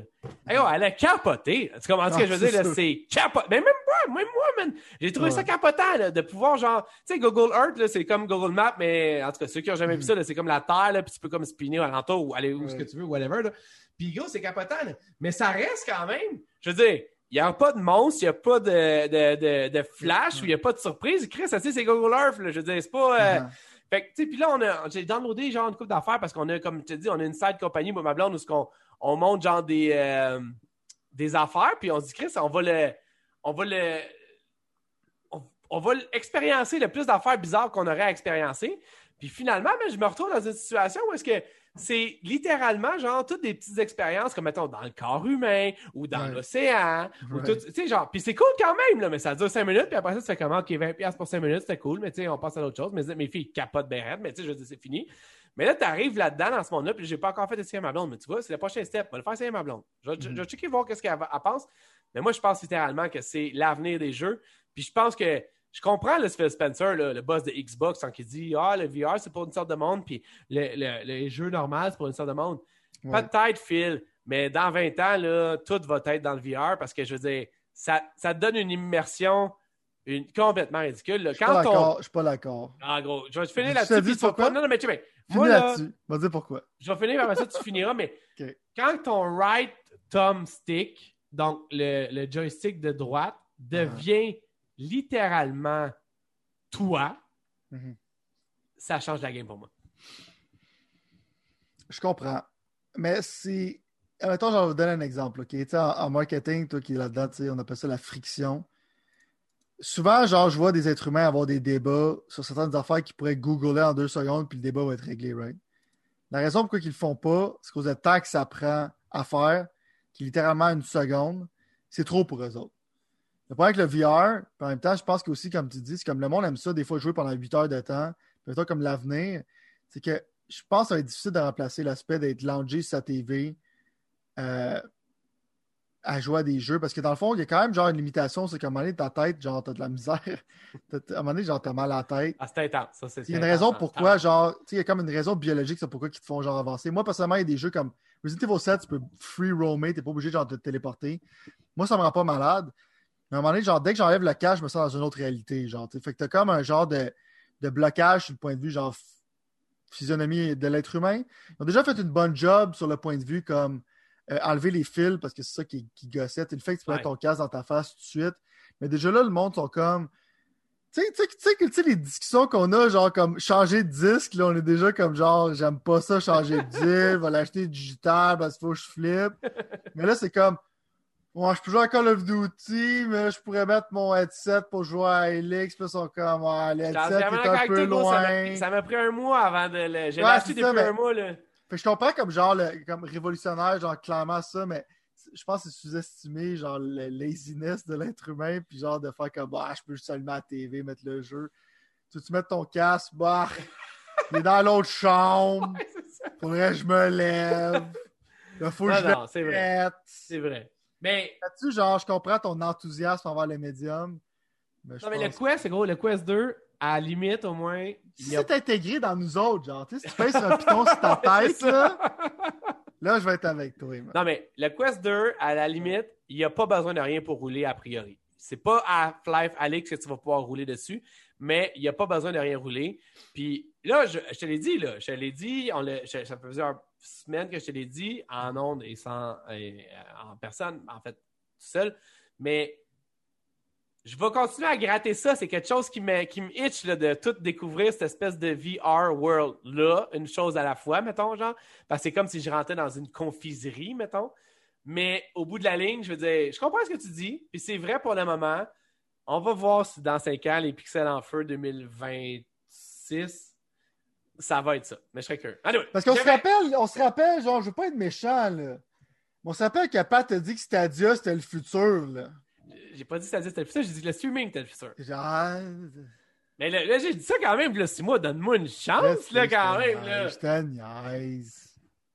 Hey, oh, elle a capoté. Tu comprends ce que je veux dire? C'est capoté. Mais même moi, même moi, man, j'ai trouvé Ouais. ça capotant là, de pouvoir, genre, tu sais, Google Earth, là, c'est comme Google Maps, mais en tout cas, ceux qui ont jamais vu Mhm. ça, là, c'est comme la Terre, là, puis tu peux comme spinner à l'entour ou aller où ce que Ouais. tu veux, whatever. Là. Puis, gros, c'est capotant. là. Mais ça reste quand même. Je veux dire, il n'y a pas de monstre, il n'y a pas de, de, de, de flash, Ouais. ou il n'y a pas de surprise. Chris, ça, c'est Google Earth. Là. Je veux dire, c'est pas. euh, Mhm. Fait puis là, on a, j'ai downloadé genre une coupe d'affaires parce qu'on a, comme tu dis, on a une side compagnie, moi, ma blonde, où qu'on, on monte genre des, euh, des affaires, puis on se dit, Chris, on va le, on va le, on, on va expériencer le plus d'affaires bizarres qu'on aurait à expériencer. Puis finalement, je me retrouve dans une situation où est-ce que c'est littéralement genre toutes des petites expériences comme mettons dans le corps humain ou dans Ouais. l'océan ou Ouais. tout, tu sais genre puis c'est cool quand même là mais ça dure 5 minutes puis après ça tu fais comment OK 20 pièces pour 5 minutes c'était cool mais tu sais on passe à d'autres choses mais mes filles capotent bien mais tu sais je veux dire c'est fini. Mais là tu arrives là-dedans dans ce monde-là puis j'ai pas encore fait essayer ma blonde mais tu vois c'est le prochain step, on va le faire essayer ma blonde. Je vais, je vais checker voir qu'est-ce qu'elle pense. Mais moi je pense littéralement que c'est l'avenir des jeux puis je pense que je comprends le Phil Spencer, là, le boss de Xbox, quand il dit Ah, le VR, c'est pour une sorte de monde, puis le, le, le jeu normal, c'est pour une sorte de monde. Ouais. Peut-être, Phil, mais dans 20 ans, là, tout va être dans le VR parce que je veux dire, ça, ça te donne une immersion une, complètement ridicule. là. Je suis pas on. d'accord. Je suis pas d'accord. Ah, gros, je vais finir là-dessus. tu vas pourquoi? pas- Non, non, mais tu sais, mais Finis moi, là, là-dessus. Dire pourquoi. je vais finir, après ça, tu finiras, mais quand ton right thumb stick, donc le, le joystick de droite, devient littéralement toi, Mhm. ça change la game pour moi. Je comprends. Mais c'est. Mettons, je vais vous donner un exemple. ok? Tu sais, En, en marketing, toi qui es là-dedans, on appelle ça la friction. Souvent, genre, je vois des êtres humains avoir des débats sur certaines affaires qui pourraient googler en deux secondes, puis le débat va être réglé, right? La raison pourquoi ils le font pas, c'est qu'aux temps que ça prend à faire, qui est littéralement une seconde, c'est trop pour eux autres. Le problème avec le VR, en même temps, je pense qu'aussi, comme tu dis, c'est comme le monde aime ça, des fois jouer pendant 8 heures de temps, puis toi, comme l'avenir, c'est que je pense que ça va être difficile de remplacer l'aspect d'être loungé sur sa TV euh, à jouer à des jeux. Parce que dans le fond, il y a quand même genre une limitation, c'est qu'à un moment donné, ta tête, genre, t'as de la misère. À un moment donné, genre, t'as mal à la tête. Ah, c'est intense. Ça, c'est Il y a une raison pourquoi, genre, tu sais, il y a comme une raison biologique, c'est pourquoi ils te font genre avancer. Moi, personnellement, il y a des jeux comme Resident Evil 7, tu peux free roamer, t'es pas obligé genre de te téléporter. Moi, ça me rend pas malade. Mais à un moment donné, genre, dès que j'enlève le cache, je me sens dans une autre réalité. Genre, fait que t'as comme un genre de, de blocage sur le point de vue, genre, physionomie de l'être humain. Ils ont déjà fait une bonne job sur le point de vue comme euh, enlever les fils parce que c'est ça qui, qui gossait. Le fait que tu mets ton casque dans ta face tout de suite. Mais déjà là, le monde sont comme. Tu sais, tu sais, les discussions qu'on a, genre comme changer de disque, là, on est déjà comme genre, j'aime pas ça, changer de disque, va l'acheter digital parce qu'il faut que je flippe. Mais là, c'est comme, Ouais, je peux jouer à Call of Duty, mais je pourrais mettre mon headset pour jouer à Helix. Puis sont comme, ouais, le headset est un peu loin. Ça m'a pris un mois avant de le. J'ai acheté depuis un mois, là. Fait que je comprends comme genre, le, comme révolutionnaire, genre clairement ça, mais je pense que c'est sous-estimé, genre le laziness de l'être humain, puis genre de faire comme, bah, je peux juste allumer la TV, mettre le jeu. Tu tu mettre ton casque, bah, il est dans l'autre chambre. Ouais, Faudrait que je me lève. Il faut que je c'est vrai. C'est vrai. Mais. tu genre, je comprends ton enthousiasme envers les médiums. Mais non, mais le Quest, c'est gros, le Quest 2, à la limite, au moins. Si c'est intégré dans nous autres, genre, tu sais, si tu pèses un piton sur ta tête, là, là, je vais être avec toi. Non, mais le Quest 2, à la limite, il n'y a pas besoin de rien pour rouler a priori. C'est pas à Flife Alex que tu vas pouvoir rouler dessus, mais il n'y a pas besoin de rien rouler. Puis là, je, te l'ai dit, là, je te l'ai dit, on ça fait plusieurs semaines que je te l'ai dit, en ondes et sans euh, en personne, en fait, tout seul. Mais je vais continuer à gratter ça. C'est quelque chose qui me, qui itch de tout découvrir cette espèce de VR world-là, une chose à la fois, mettons, genre. Parce que c'est comme si je rentrais dans une confiserie, mettons. Mais au bout de la ligne, je veux dire, je comprends ce que tu dis, puis c'est vrai pour le moment. On va voir si dans 5 ans, les pixels en feu 2026 ça va être ça. Mais je serais curieux. Parce qu'on se rappelle, on se rappelle, genre, je veux pas être méchant, là. on se rappelle que Pat a dit que Stadia, c'était le futur, là. J'ai pas dit Stadia, c'était le futur, j'ai dit que le streaming, c'était le futur. Genre... Mais là, j'ai dit ça quand même, là, moi, donne-moi une chance, là, quand même, là. Je.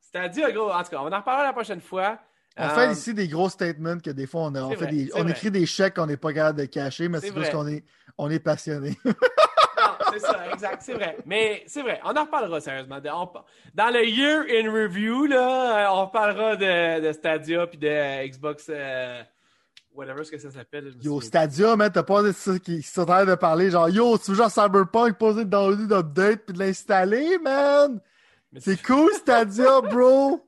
Stadia, gros, en tout cas, on en reparlera la prochaine fois. On fait euh, ici des gros statements que des fois, on, a, on, fait des, on écrit des chèques qu'on n'est pas capable de cacher, mais c'est parce qu'on est, on est passionné. c'est ça, exact, c'est vrai. Mais c'est vrai, on en reparlera sérieusement. dans le Year in Review, là, euh, on parlera de, de Stadia puis de Xbox. Euh, whatever ce que ça s'appelle. Yo, Stadia, man, t'as pas de ça qui sont en train de parler, genre, yo, tu veux genre Cyberpunk, poser dans le d'update puis de l'installer, man? C'est cool, Stadia, bro!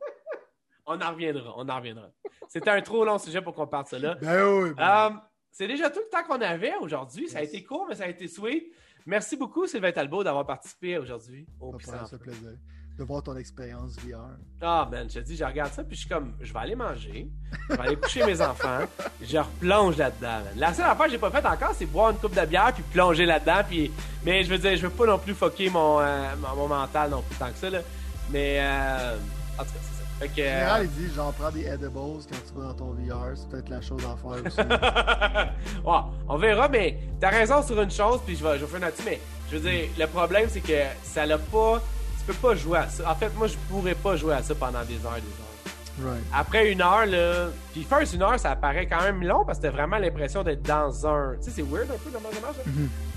On en reviendra, on en reviendra. C'était un trop long sujet pour qu'on parle de ça là. Ben oui, ben um, c'est déjà tout le temps qu'on avait aujourd'hui. Ça a été court, mais ça a été sweet. Merci beaucoup, Sylvain Talbot, d'avoir participé aujourd'hui au Ça fait plaisir de voir ton expérience VR. Ah, ben, je te dis, je regarde ça, puis je suis comme, je vais aller manger, je vais aller coucher mes enfants, je replonge là-dedans. La seule affaire que j'ai pas faite encore, c'est boire une coupe de bière, puis plonger là-dedans, puis... Mais je veux dire, je veux pas non plus mon, euh, mon, mental non plus tant que ça, là. Mais, euh... en tout cas, fait que, général, euh, il dit j'en prends des edibles quand tu vas dans ton VR. C'est peut-être la chose à faire aussi. ouais, on verra, mais t'as raison sur une chose, puis je vais, je vais faire là-dessus. Mais je veux dire, le problème, c'est que ça l'a pas. Tu peux pas jouer à ça. En fait, moi, je pourrais pas jouer à ça pendant des heures et des heures. Right. Après une heure, là. Puis first, une heure, ça paraît quand même long parce que t'as vraiment l'impression d'être dans un. Tu sais, c'est weird un peu comment ça marche.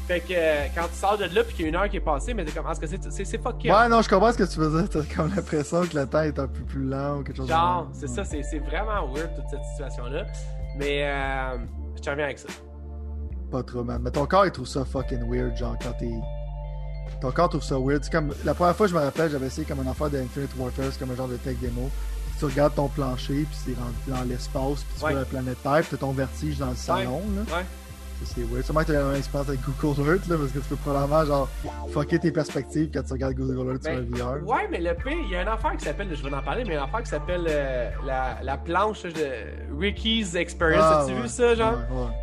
Fait que euh, quand tu sors de là puis qu'il y a une heure qui est passée, mais t'es comme, est-ce que c'est, c'est, fucké? Ouais, non, je comprends ce que tu veux dire. T'as comme l'impression que le temps est un peu plus lent ou quelque chose Genre, c'est ça, c'est, c'est vraiment weird toute cette situation-là. Mais euh, je te reviens avec ça. Pas trop, man. Mais ton corps, il trouve ça fucking weird, genre, quand t'es. Ton corps trouve ça weird. C'est comme, la première fois, je me rappelle, j'avais essayé comme un affaire d'Infinite Warfare, c'est comme un genre de tech démo. tu regardes ton plancher, puis c'est rendu dans l'espace, puis tu vois la planète Terre, puis t'as ton vertige dans le salon, là. Ouais c'est weird. Sûrement que tu as une expérience avec Google Earth, là, parce que tu peux probablement, genre, fucker tes perspectives quand tu regardes Google Earth sur un ben, VR. Ouais, mais le P, il y a une affaire qui s'appelle, je vais en parler, mais une affaire qui s'appelle euh, la, la, planche de Ricky's Experience. Ah, As-tu vu ça, genre?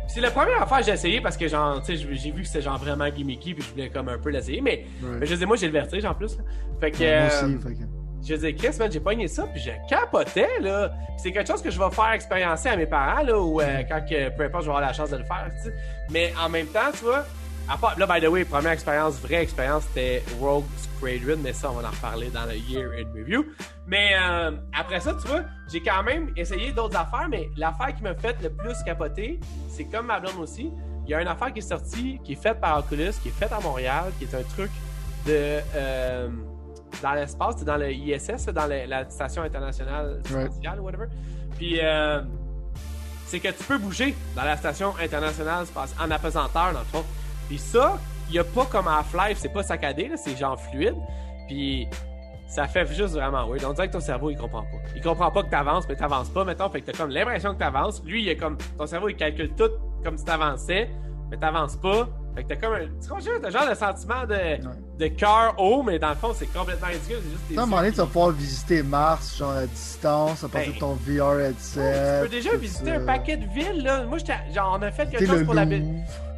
C'est la première affaire que j'ai essayé parce que, genre, tu sais, j'ai vu que c'était genre vraiment gimmicky, puis je voulais comme un peu l'essayer, mais, mais je sais, moi, j'ai le vertige en plus. Fait que. moi aussi, euh, fait que. Je disais, Chris, man, j'ai pogné ça, puis je capotais, là. c'est quelque chose que je vais faire expériencer à mes parents, là, ou euh, quand, que, peu importe, je vais avoir la chance de le faire, tu sais. Mais en même temps, tu vois, à part, là, by the way, première expérience, vraie expérience, c'était Rogue Squadron, mais ça, on va en reparler dans le Year in Review. Mais euh, après ça, tu vois, j'ai quand même essayé d'autres affaires, mais l'affaire qui m'a fait le plus capoter, c'est comme ma blonde aussi, il y a une affaire qui est sortie, qui est faite par Oculus, qui est faite à Montréal, qui est un truc de... Euh, dans l'espace, c'est dans le ISS, dans la station internationale spatiale ou whatever. Puis euh, c'est que tu peux bouger dans la station internationale spatiale en apesanteur dans le fond. Puis ça, il n'y a pas comme Half-Life, c'est pas saccadé, c'est genre fluide. Puis ça fait juste vraiment weird. On dirait que ton cerveau, il comprend pas. Il comprend pas que t'avances, mais t'avances pas, mettons. Fait que t'as comme l'impression que t'avances. Lui, il est comme, ton cerveau, il calcule tout comme si t'avançais, mais t'avances pas. Fait que t'as comme un, tu comprends, t'as genre le sentiment de, de cœur haut, mais dans le fond, c'est complètement ridicule. C'est juste tes À un moment donné, tu vas pouvoir visiter Mars, genre à distance, à partir Ben, de ton VR headset. Tu peux déjà visiter ça. un paquet de villes, là. Moi, j'étais, genre, on a fait quelque chose pour la,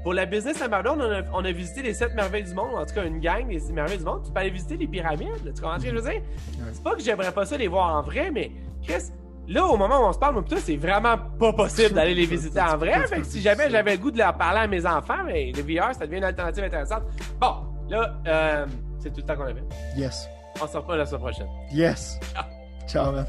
pour la business à Mardon. On a, on a visité les sept merveilles du monde. En tout cas, une gang des merveilles du monde. Tu peux aller visiter les pyramides. là. Tu comprends ce que je veux dire? C'est pas que j'aimerais pas ça les voir en vrai, mais Chris, là, au moment où on se parle, moi, c'est vraiment pas possible d'aller les visiter en vrai. Fait que si jamais j'avais le goût de leur parler à mes enfants, mais le VR, ça devient une alternative intéressante. Bon, là, euh, c'est tout le temps qu'on avait. Yes. On se reparle la semaine prochaine. Yes. Ciao. Ciao, man.